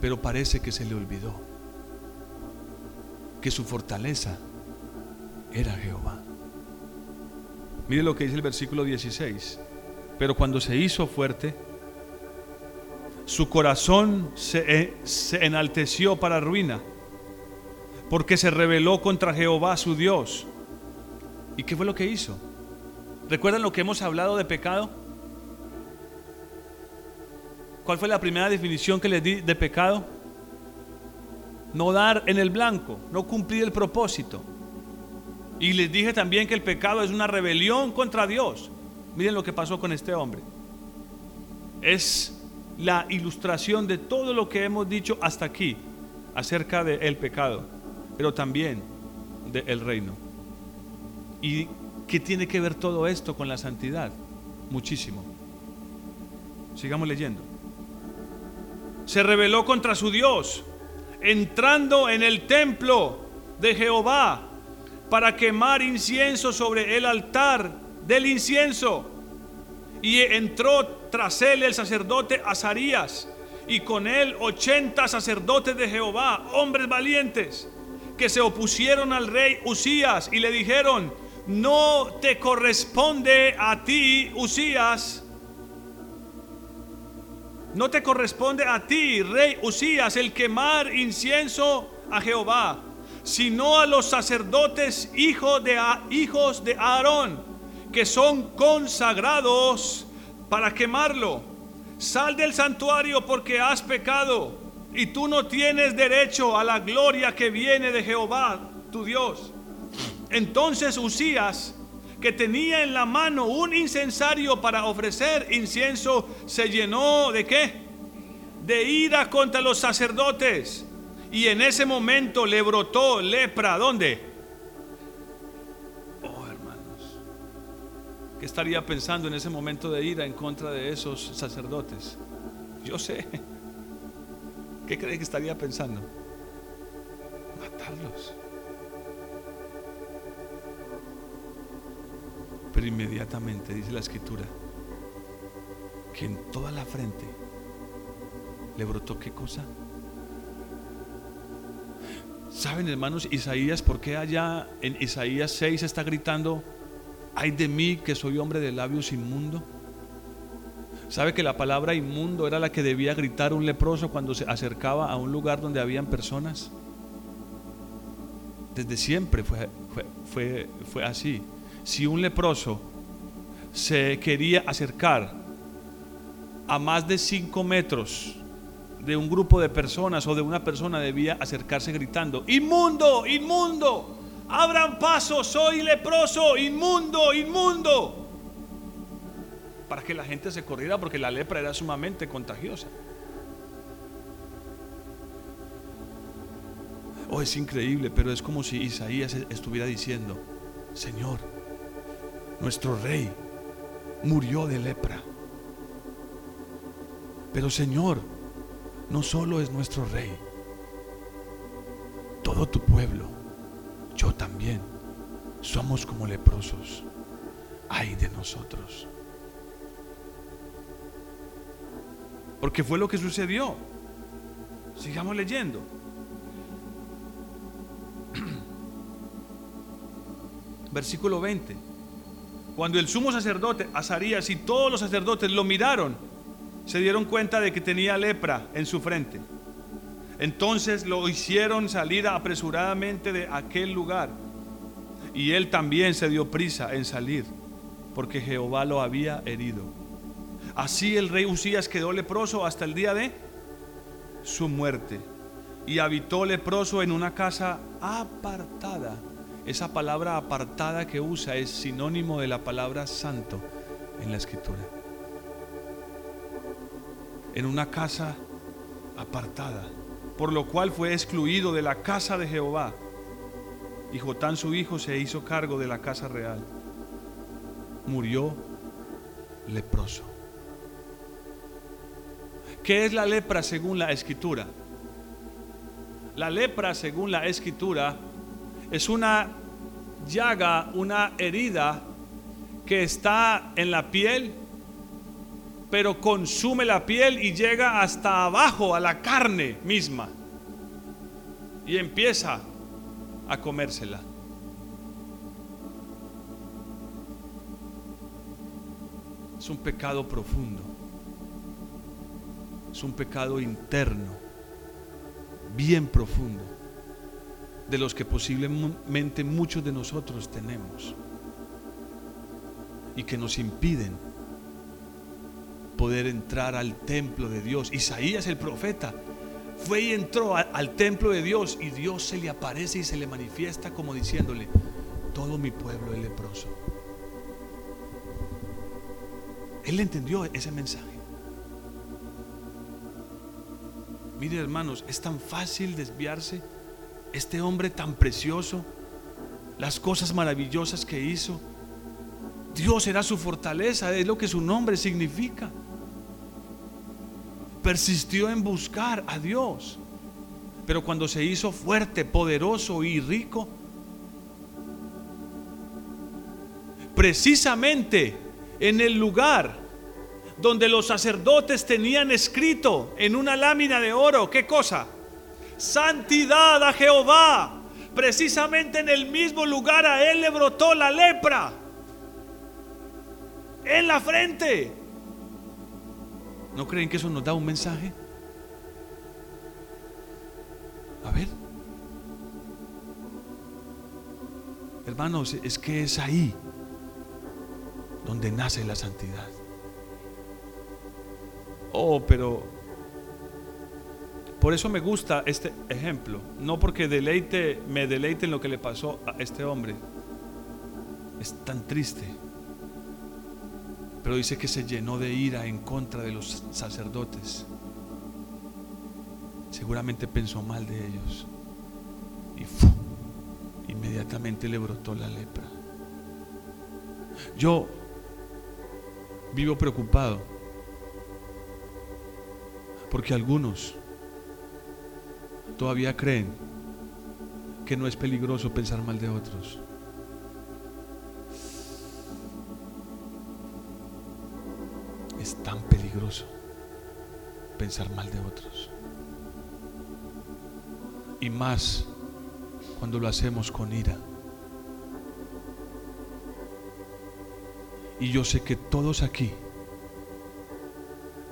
pero parece que se le olvidó que su fortaleza era Jehová. Mire lo que dice el versículo 16. Pero cuando se hizo fuerte, su corazón se, eh, se, enalteció para ruina, porque se rebeló contra Jehová su Dios. ¿Y qué fue lo que hizo? ¿Recuerdan lo que hemos hablado de pecado? ¿Cuál fue la primera definición que les di de pecado? No dar en el blanco, no cumplir el propósito. Y les dije también que el pecado es una rebelión contra Dios. Miren lo que pasó con este hombre. Es la ilustración de todo lo que hemos dicho hasta aquí acerca del pecado, pero también del reino. ¿Y qué tiene que ver todo esto con la santidad? Muchísimo. Sigamos leyendo se rebeló contra su Dios, entrando en el templo de Jehová para quemar incienso sobre el altar del incienso. Y entró tras él el sacerdote Azarías y con él ochenta sacerdotes de Jehová, hombres valientes, que se opusieron al rey Usías y le dijeron, no te corresponde a ti, Usías, no te corresponde a ti, rey Usías, el quemar incienso a Jehová, sino a los sacerdotes hijos de, hijos de Aarón, que son consagrados para quemarlo. Sal del santuario porque has pecado y tú no tienes derecho a la gloria que viene de Jehová, tu Dios. Entonces Usías que tenía en la mano un incensario para ofrecer incienso, se llenó de qué? De ira contra los sacerdotes. Y en ese momento le brotó lepra. ¿Dónde? ¿Qué estaría pensando en ese momento de ira en contra de esos sacerdotes? Yo sé. ¿Qué cree que estaría pensando? Matarlos. Pero inmediatamente dice la escritura que en toda la frente le brotó qué cosa. ¿Saben hermanos Isaías por qué allá en Isaías 6 está gritando, ay de mí que soy hombre de labios inmundo? ¿Sabe que la palabra inmundo era la que debía gritar un leproso cuando se acercaba a un lugar donde habían personas? Desde siempre fue, así si un leproso se quería acercar a más de cinco metros de un grupo de personas o de una persona, debía acercarse gritando, inmundo, inmundo, abran paso, soy leproso, inmundo, inmundo. Para que la gente se corriera porque la lepra era sumamente contagiosa. Oh, es increíble, pero es como si Isaías estuviera diciendo, Señor, nuestro rey, murió de lepra. Pero Señor, no solo es nuestro rey, todo tu pueblo, yo también, somos como leprosos. Ay de nosotros. Porque fue lo que sucedió. Sigamos leyendo. (clears throat) Versículo 20. Cuando el sumo sacerdote, Azarías y todos los sacerdotes lo miraron, se dieron cuenta de que tenía lepra en su frente. Entonces lo hicieron salir apresuradamente de aquel lugar. Y él también se dio prisa en salir, porque Jehová lo había herido. Así el rey Usías quedó leproso hasta el día de su muerte. Y habitó leproso en una casa apartada. Esa palabra apartada que usa es sinónimo de la palabra santo en la escritura. En una casa apartada por lo cual fue excluido de la casa de Jehová. Y Jotán su hijo se hizo cargo de la casa real. Murió leproso. ¿Qué es la lepra según la escritura? La lepra según la escritura es una llaga, una herida que está en la piel pero consume la piel y llega hasta abajo a la carne misma y empieza a comérsela. Es un pecado profundo, es un pecado interno, bien profundo, de los que posiblemente muchos de nosotros tenemos y que nos impiden poder entrar al templo de Dios. Isaías el profeta fue y entró al templo de Dios y Dios se le aparece y se le manifiesta como diciéndole, todo mi pueblo es leproso. Él entendió ese mensaje. Mire hermanos, es tan fácil desviarse. Este hombre tan precioso, las cosas maravillosas que hizo. Dios era su fortaleza, es lo que su nombre significa persistió en buscar a Dios. Pero cuando se hizo fuerte, poderoso y rico, precisamente en el lugar donde los sacerdotes tenían escrito en una lámina de oro, ¿qué cosa? Santidad a Jehová. Precisamente en el mismo lugar a él le brotó la lepra. En la frente. ¿No creen que eso nos da un mensaje? A ver. Hermanos, es que es ahí donde nace la santidad. Oh, pero por eso me gusta este ejemplo, no porque deleite, me deleite en lo que le pasó a este hombre. Es tan triste. Pero dice que se llenó de ira en contra de los sacerdotes. Seguramente pensó mal de ellos. Y inmediatamente le brotó la lepra. Yo vivo preocupado porque algunos todavía creen que no es peligroso pensar mal de otros. Tan peligroso pensar mal de otros. Y más cuando lo hacemos con ira. Y yo sé que todos aquí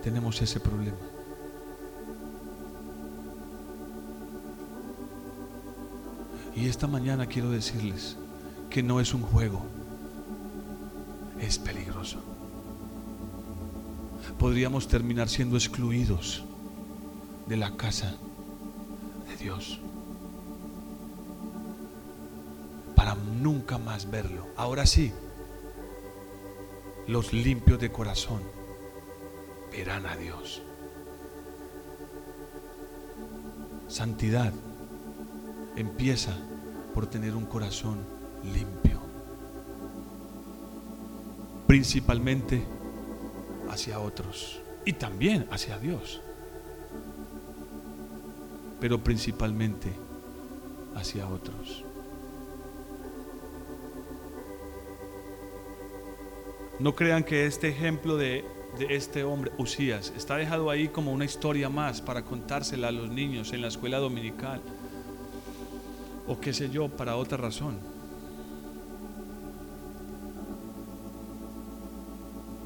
tenemos ese problema. Y esta mañana quiero decirles que no es un juego, es peligroso podríamos terminar siendo excluidos de la casa de Dios. Para nunca más verlo. Ahora sí, los limpios de corazón verán a Dios. Santidad empieza por tener un corazón limpio. Principalmente hacia otros y también hacia Dios, pero principalmente hacia otros. No crean que este ejemplo de, este hombre, Usías, está dejado ahí como una historia más para contársela a los niños en la escuela dominical o qué sé yo, para otra razón.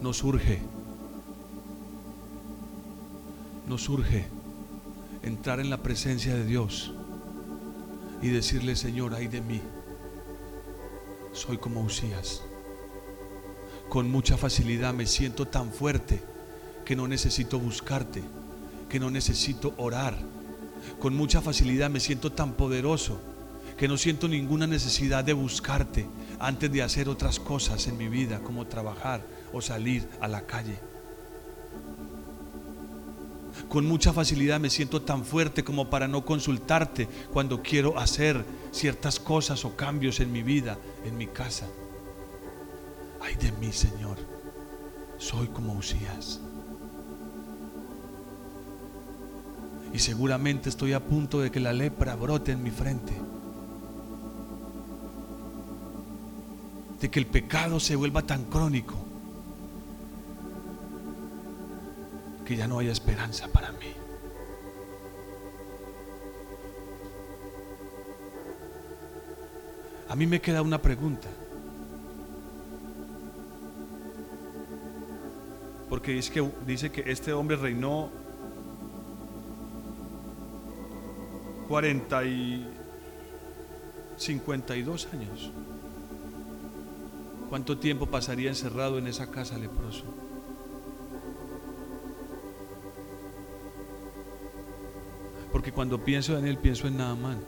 Nos urge nos surge entrar en la presencia de Dios y decirle, Señor, ay de mí, soy como Usías. Con mucha facilidad me siento tan fuerte que no necesito buscarte, que no necesito orar. Con mucha facilidad me siento tan poderoso que no siento ninguna necesidad de buscarte antes de hacer otras cosas en mi vida, como trabajar o salir a la calle. Con mucha facilidad me siento tan fuerte como para no consultarte cuando quiero hacer ciertas cosas o cambios en mi vida, en mi casa. Ay de mí, Señor, soy como Usías. Y seguramente estoy a punto de que la lepra brote en mi frente. De que el pecado se vuelva tan crónico que ya no haya esperanza para mí. A mí me queda una pregunta. Porque dice que este hombre reinó 40 y 52 años. ¿Cuánto tiempo pasaría encerrado en esa casa leproso? Porque cuando pienso en él, pienso en Naamán.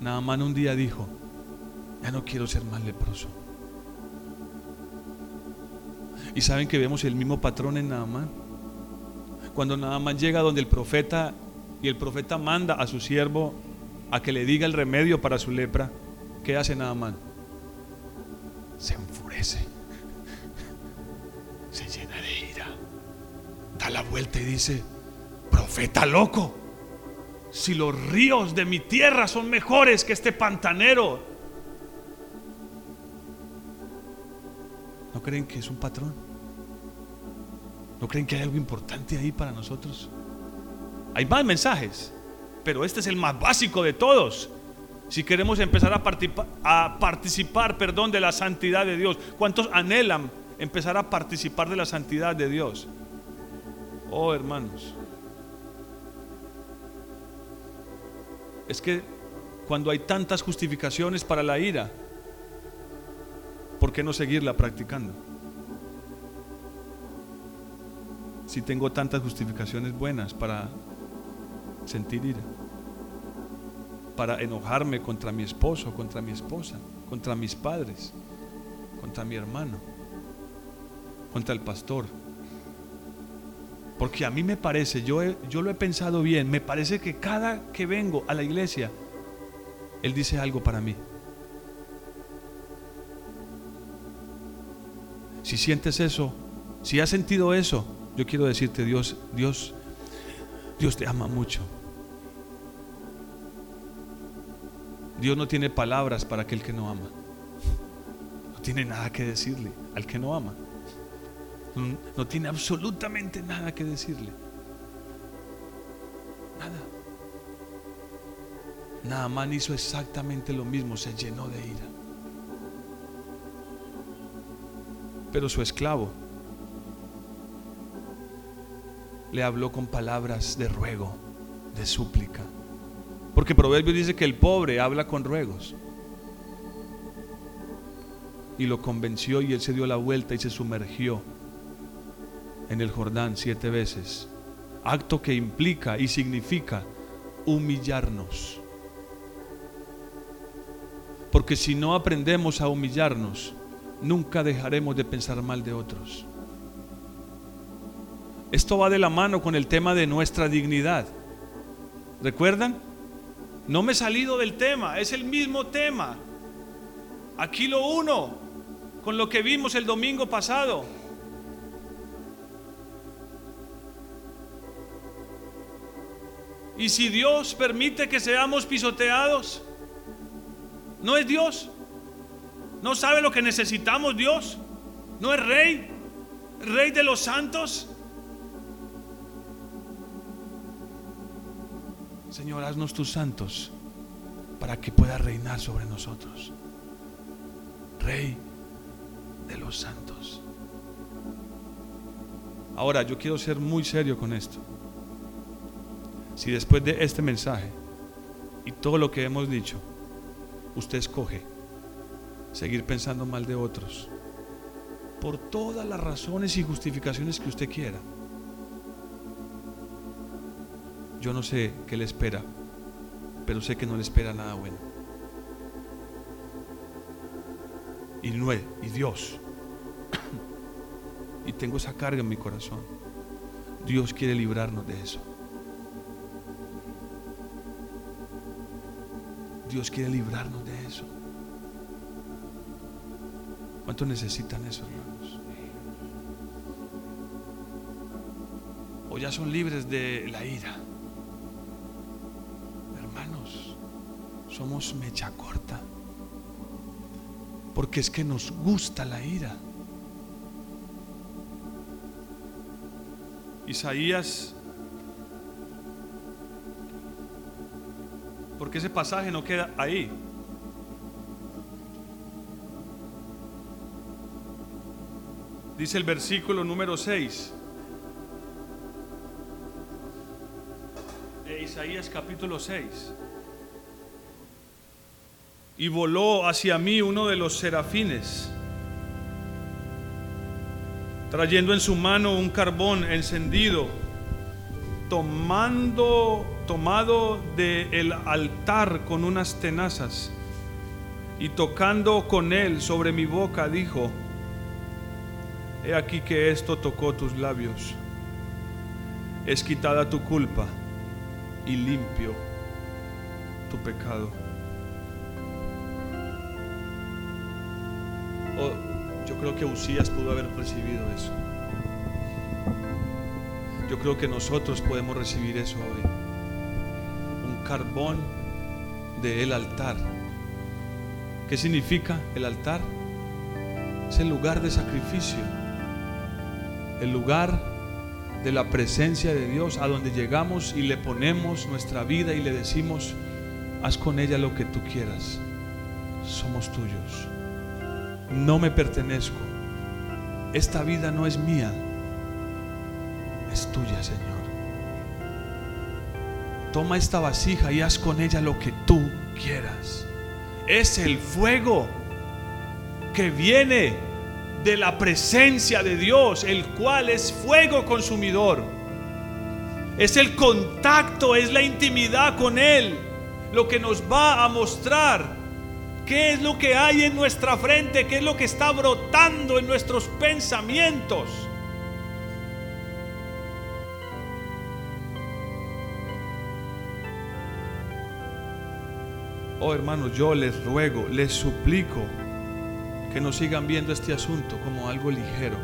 Naamán un día dijo, ya no quiero ser más leproso. Y saben que vemos el mismo patrón en Naamán. Cuando Naamán llega donde el profeta y el profeta manda a su siervo a que le diga el remedio para su lepra, ¿qué hace Naamán? Se enfurece, (laughs) se llena de ira, da la vuelta y dice, profeta loco, si los ríos de mi tierra son mejores que este pantanero, ¿no creen que es un patrón? ¿No creen que hay algo importante ahí para nosotros? Hay más mensajes, pero este es el más básico de todos. Si queremos empezar a, a participar perdón, de la santidad de Dios, ¿cuántos anhelan empezar a participar de la santidad de Dios? Oh, hermanos. Es que cuando hay tantas justificaciones para la ira, ¿por qué no seguirla practicando? Si tengo tantas justificaciones buenas para sentir ira, para enojarme contra mi esposo, contra mi esposa, contra mis padres, contra mi hermano, contra el pastor. Porque a mí me parece, yo, yo lo he pensado bien, me parece que cada que vengo a la iglesia, Él dice algo para mí. Si sientes eso, si has sentido eso, yo quiero decirte, Dios, Dios Dios te ama mucho. Dios no tiene palabras para aquel que no ama. No tiene nada que decirle al que no ama. No, tiene absolutamente nada que decirle. Nada. Naamán hizo exactamente lo mismo, se llenó de ira. Pero su esclavo le habló con palabras de ruego, de súplica. Porque Proverbio dice que el pobre habla con ruegos. Y lo convenció y él se dio la vuelta y se sumergió en el Jordán siete veces. Acto que implica y significa humillarnos. Porque si no aprendemos a humillarnos, nunca dejaremos de pensar mal de otros. Esto va de la mano con el tema de nuestra dignidad. ¿Recuerdan? No me he salido del tema, es el mismo tema. Aquí lo uno con lo que vimos el domingo pasado. Y si Dios permite que seamos pisoteados, ¿no es Dios? ¿No sabe lo que necesitamos Dios? ¿No es rey? ¿Rey de los santos? Señor, haznos tus santos para que pueda reinar sobre nosotros. Rey de los santos. Ahora, yo quiero ser muy serio con esto. Si después de este mensaje y todo lo que hemos dicho, usted escoge seguir pensando mal de otros, por todas las razones y justificaciones que usted quiera, yo no sé qué le espera, pero sé que no le espera nada bueno. Y no, y Dios, (coughs) y tengo esa carga en mi corazón, Dios quiere librarnos de eso. Dios quiere librarnos de eso. ¿Cuántos necesitan eso, hermanos? O ya son libres de la ira. Hermanos, somos mecha corta. Porque es que nos gusta la ira. Isaías porque ese pasaje no queda ahí. Dice el versículo número 6 de Isaías capítulo 6. Y voló hacia mí uno de los serafines, trayendo en su mano un carbón encendido, tomando tomado del altar con unas tenazas y tocando con él sobre mi boca, dijo, He aquí que esto tocó tus labios, es quitada tu culpa y limpio tu pecado. Oh, yo creo que Usías pudo haber recibido eso. Yo creo que nosotros podemos recibir eso hoy carbón del altar. ¿Qué significa el altar? Es el lugar de sacrificio, el lugar de la presencia de Dios, a donde llegamos y le ponemos nuestra vida y le decimos, haz con ella lo que tú quieras, somos tuyos, no me pertenezco, esta vida no es mía, es tuya, Señor toma esta vasija y haz con ella lo que tú quieras. Es el fuego que viene de la presencia de Dios, el cual es fuego consumidor. Es el contacto, es la intimidad con Él, lo que nos va a mostrar qué es lo que hay en nuestra frente, qué es lo que está brotando en nuestros pensamientos. Oh hermanos, yo les ruego, les suplico que no sigan viendo este asunto como algo ligero.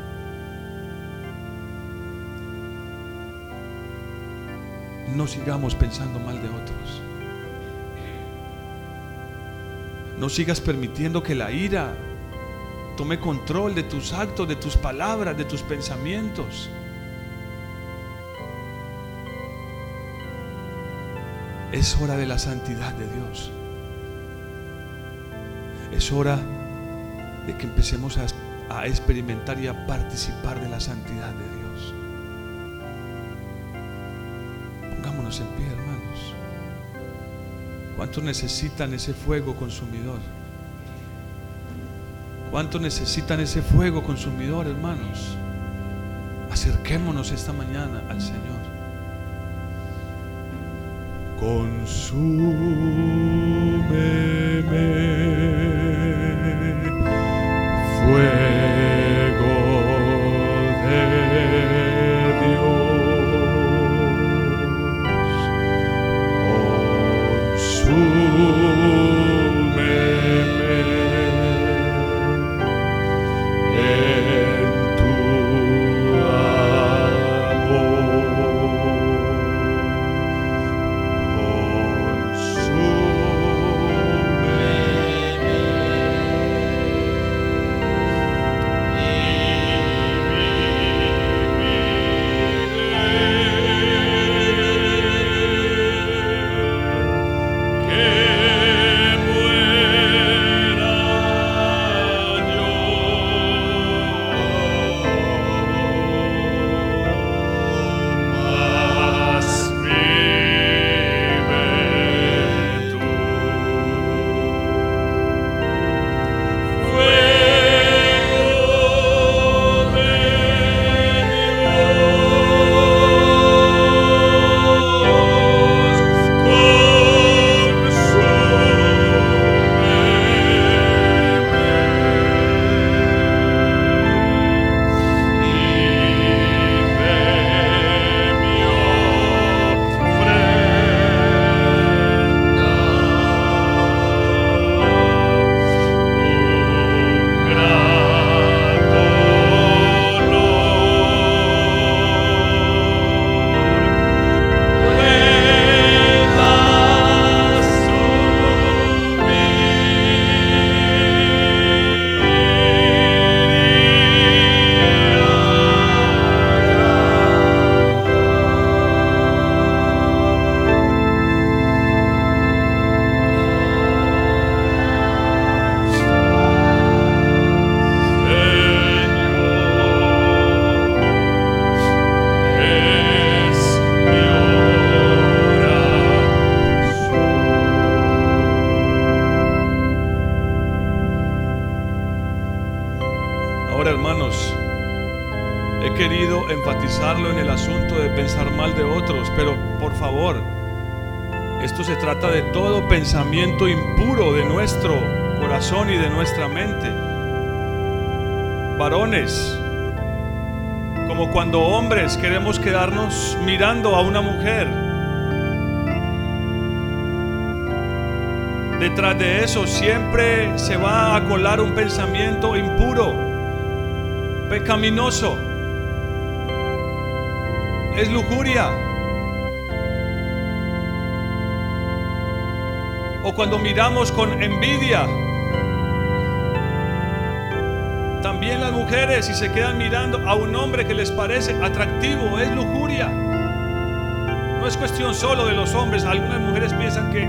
No sigamos pensando mal de otros. No sigas permitiendo que la ira tome control de tus actos, de tus palabras, de tus pensamientos. Es hora de la santidad de Dios. Es hora de que empecemos a, experimentar y a participar de la santidad de Dios. Pongámonos en pie, hermanos. ¿Cuántos necesitan ese fuego consumidor? ¿Cuántos necesitan ese fuego consumidor, hermanos? Acerquémonos esta mañana al Señor. Consúmeme fuego mirando a una mujer. Detrás de eso siempre se va a colar un pensamiento impuro, pecaminoso. Es lujuria. O cuando miramos con envidia. También las mujeres si se quedan mirando a un hombre que les parece atractivo, es lujuria. Es cuestión solo de los hombres. Algunas mujeres piensan que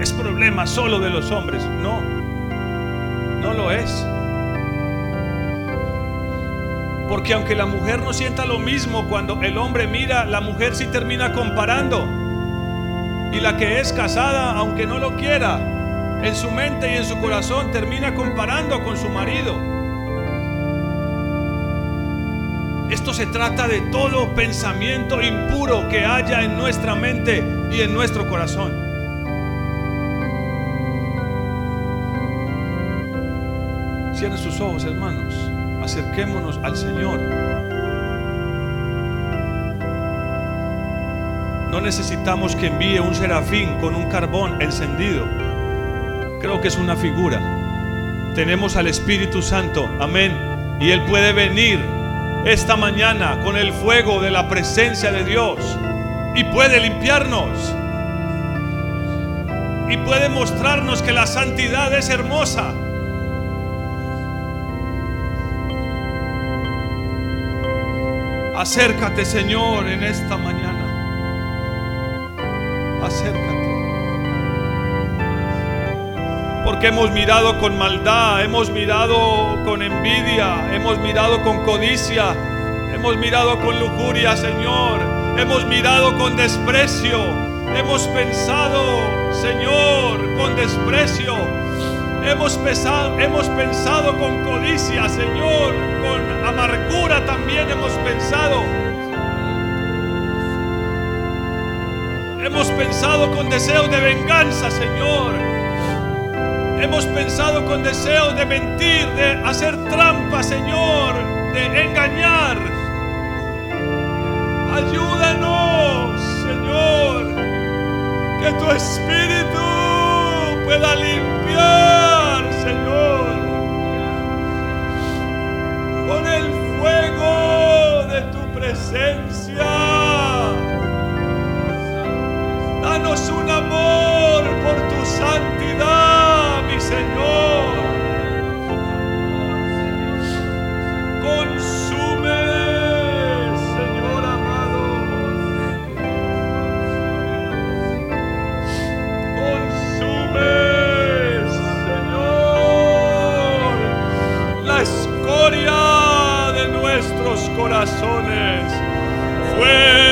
es problema solo de los hombres. No, no lo es. Porque aunque la mujer no sienta lo mismo cuando el hombre mira, la mujer sí termina comparando. Y la que es casada, aunque no lo quiera, en su mente y en su corazón termina comparando con su marido. Esto se trata de todo pensamiento impuro que haya en nuestra mente y en nuestro corazón. Cierren sus ojos, hermanos. Acerquémonos al Señor. No necesitamos que envíe un serafín con un carbón encendido. Creo que es una figura. Tenemos al Espíritu Santo. Amén. Y Él puede venir esta mañana con el fuego de la presencia de Dios. Y puede limpiarnos. Y puede mostrarnos que la santidad es hermosa. Acércate, Señor, en esta mañana. Acércate. Porque hemos mirado con maldad, hemos mirado con envidia, hemos mirado con codicia, hemos mirado con lujuria, Señor. Hemos mirado con desprecio. Hemos pensado, Señor, con desprecio. Hemos, pesado, hemos pensado con codicia, Señor, con amargura también hemos pensado. Hemos pensado con deseo de venganza, Señor. Hemos pensado con deseo de mentir, de hacer trampa, Señor, de engañar. Ayúdanos, Señor, que tu Espíritu pueda limpiar, Señor, con el fuego de tu presencia. Danos un amor por tu santidad, mi Señor. Consume, Señor amado. Consume, Señor, la escoria de nuestros corazones. Fuego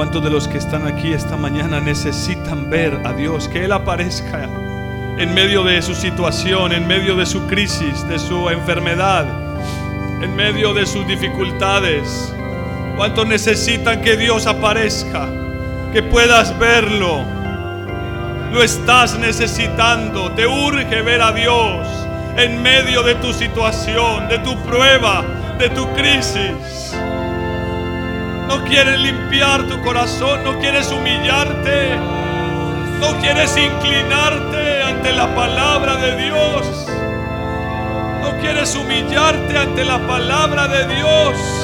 ¿Cuántos de los que están aquí esta mañana necesitan ver a Dios? Que Él aparezca en medio de su situación, en medio de su crisis, de su enfermedad, en medio de sus dificultades. ¿Cuántos necesitan que Dios aparezca? Que puedas verlo. Lo estás necesitando. Te urge ver a Dios en medio de tu situación, de tu prueba, de tu crisis. No quieres limpiar tu corazón, no quieres humillarte, no quieres inclinarte ante la palabra de Dios. No quieres humillarte ante la palabra de Dios.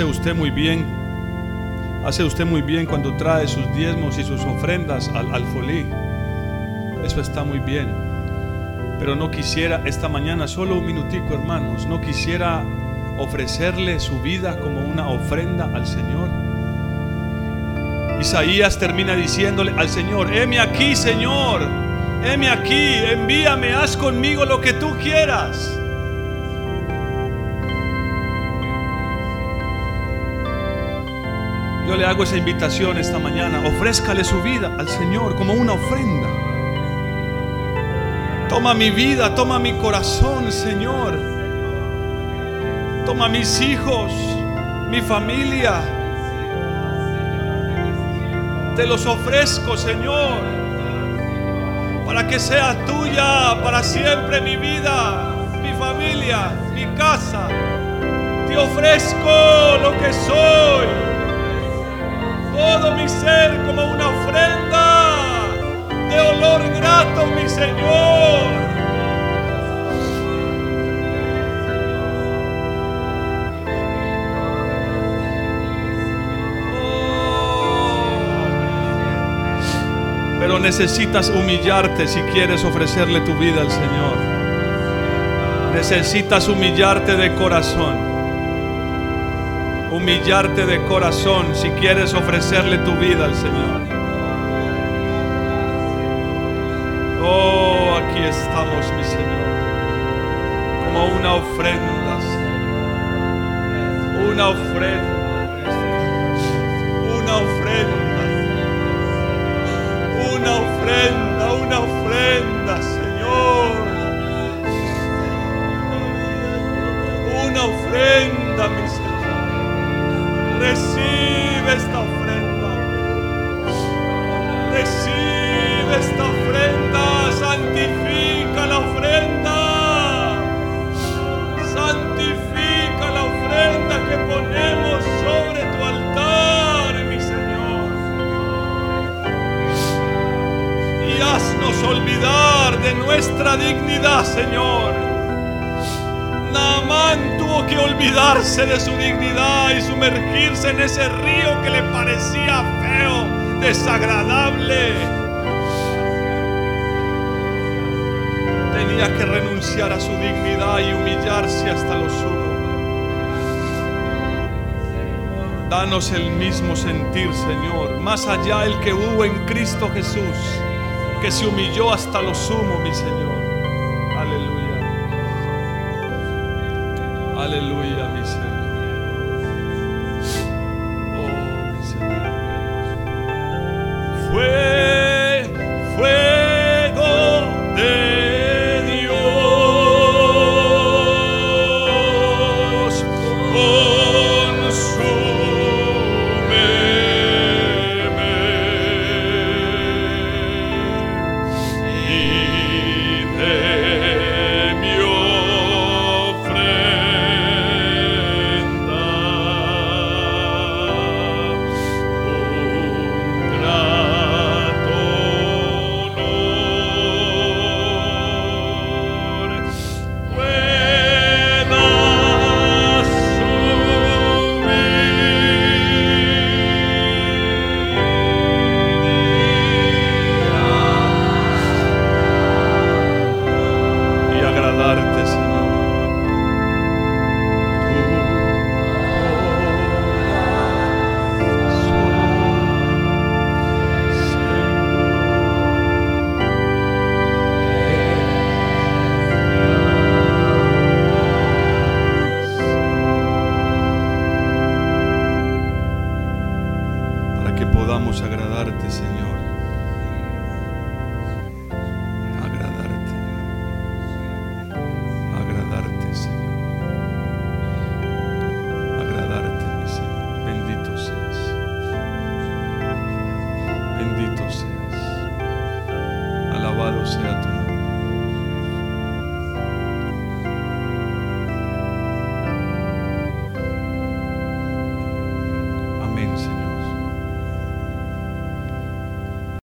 Hace usted muy bien, hace usted muy bien cuando trae sus diezmos y sus ofrendas al, folí. Eso está muy bien. Pero no quisiera esta mañana, solo un minutico hermanos, no quisiera ofrecerle su vida como una ofrenda al Señor. Isaías termina diciéndole al Señor, heme aquí Señor, heme aquí, envíame, haz conmigo lo que tú quieras. Yo le hago esa invitación esta mañana. Ofrézcale su vida al Señor como una ofrenda. Toma mi vida, toma mi corazón, Señor. Toma mis hijos, mi familia. Te los ofrezco, Señor, para que sea tuya para siempre mi vida, mi familia, mi casa. Te ofrezco lo que soy todo mi ser como una ofrenda de olor grato, mi Señor. Pero necesitas humillarte si quieres ofrecerle tu vida al Señor. Necesitas humillarte de corazón humillarte de corazón si quieres ofrecerle tu vida al Señor. Oh, aquí estamos, mi Señor, como una ofrenda. Una ofrenda. Una ofrenda. Una ofrenda, una ofrenda, Señor. Una ofrenda, Señor. Recibe esta ofrenda. Recibe esta ofrenda. Santifica la ofrenda. Santifica la ofrenda que ponemos sobre tu altar, mi Señor. Y haznos olvidar de nuestra dignidad, Señor. Naamán que olvidarse de su dignidad y sumergirse en ese río que le parecía feo, desagradable. Tenía que renunciar a su dignidad y humillarse hasta lo sumo. Danos el mismo sentir, Señor, más allá el que hubo en Cristo Jesús, que se humilló hasta lo sumo, mi Señor. Aleluya, mi Señor. Oh, mi Señor. Fue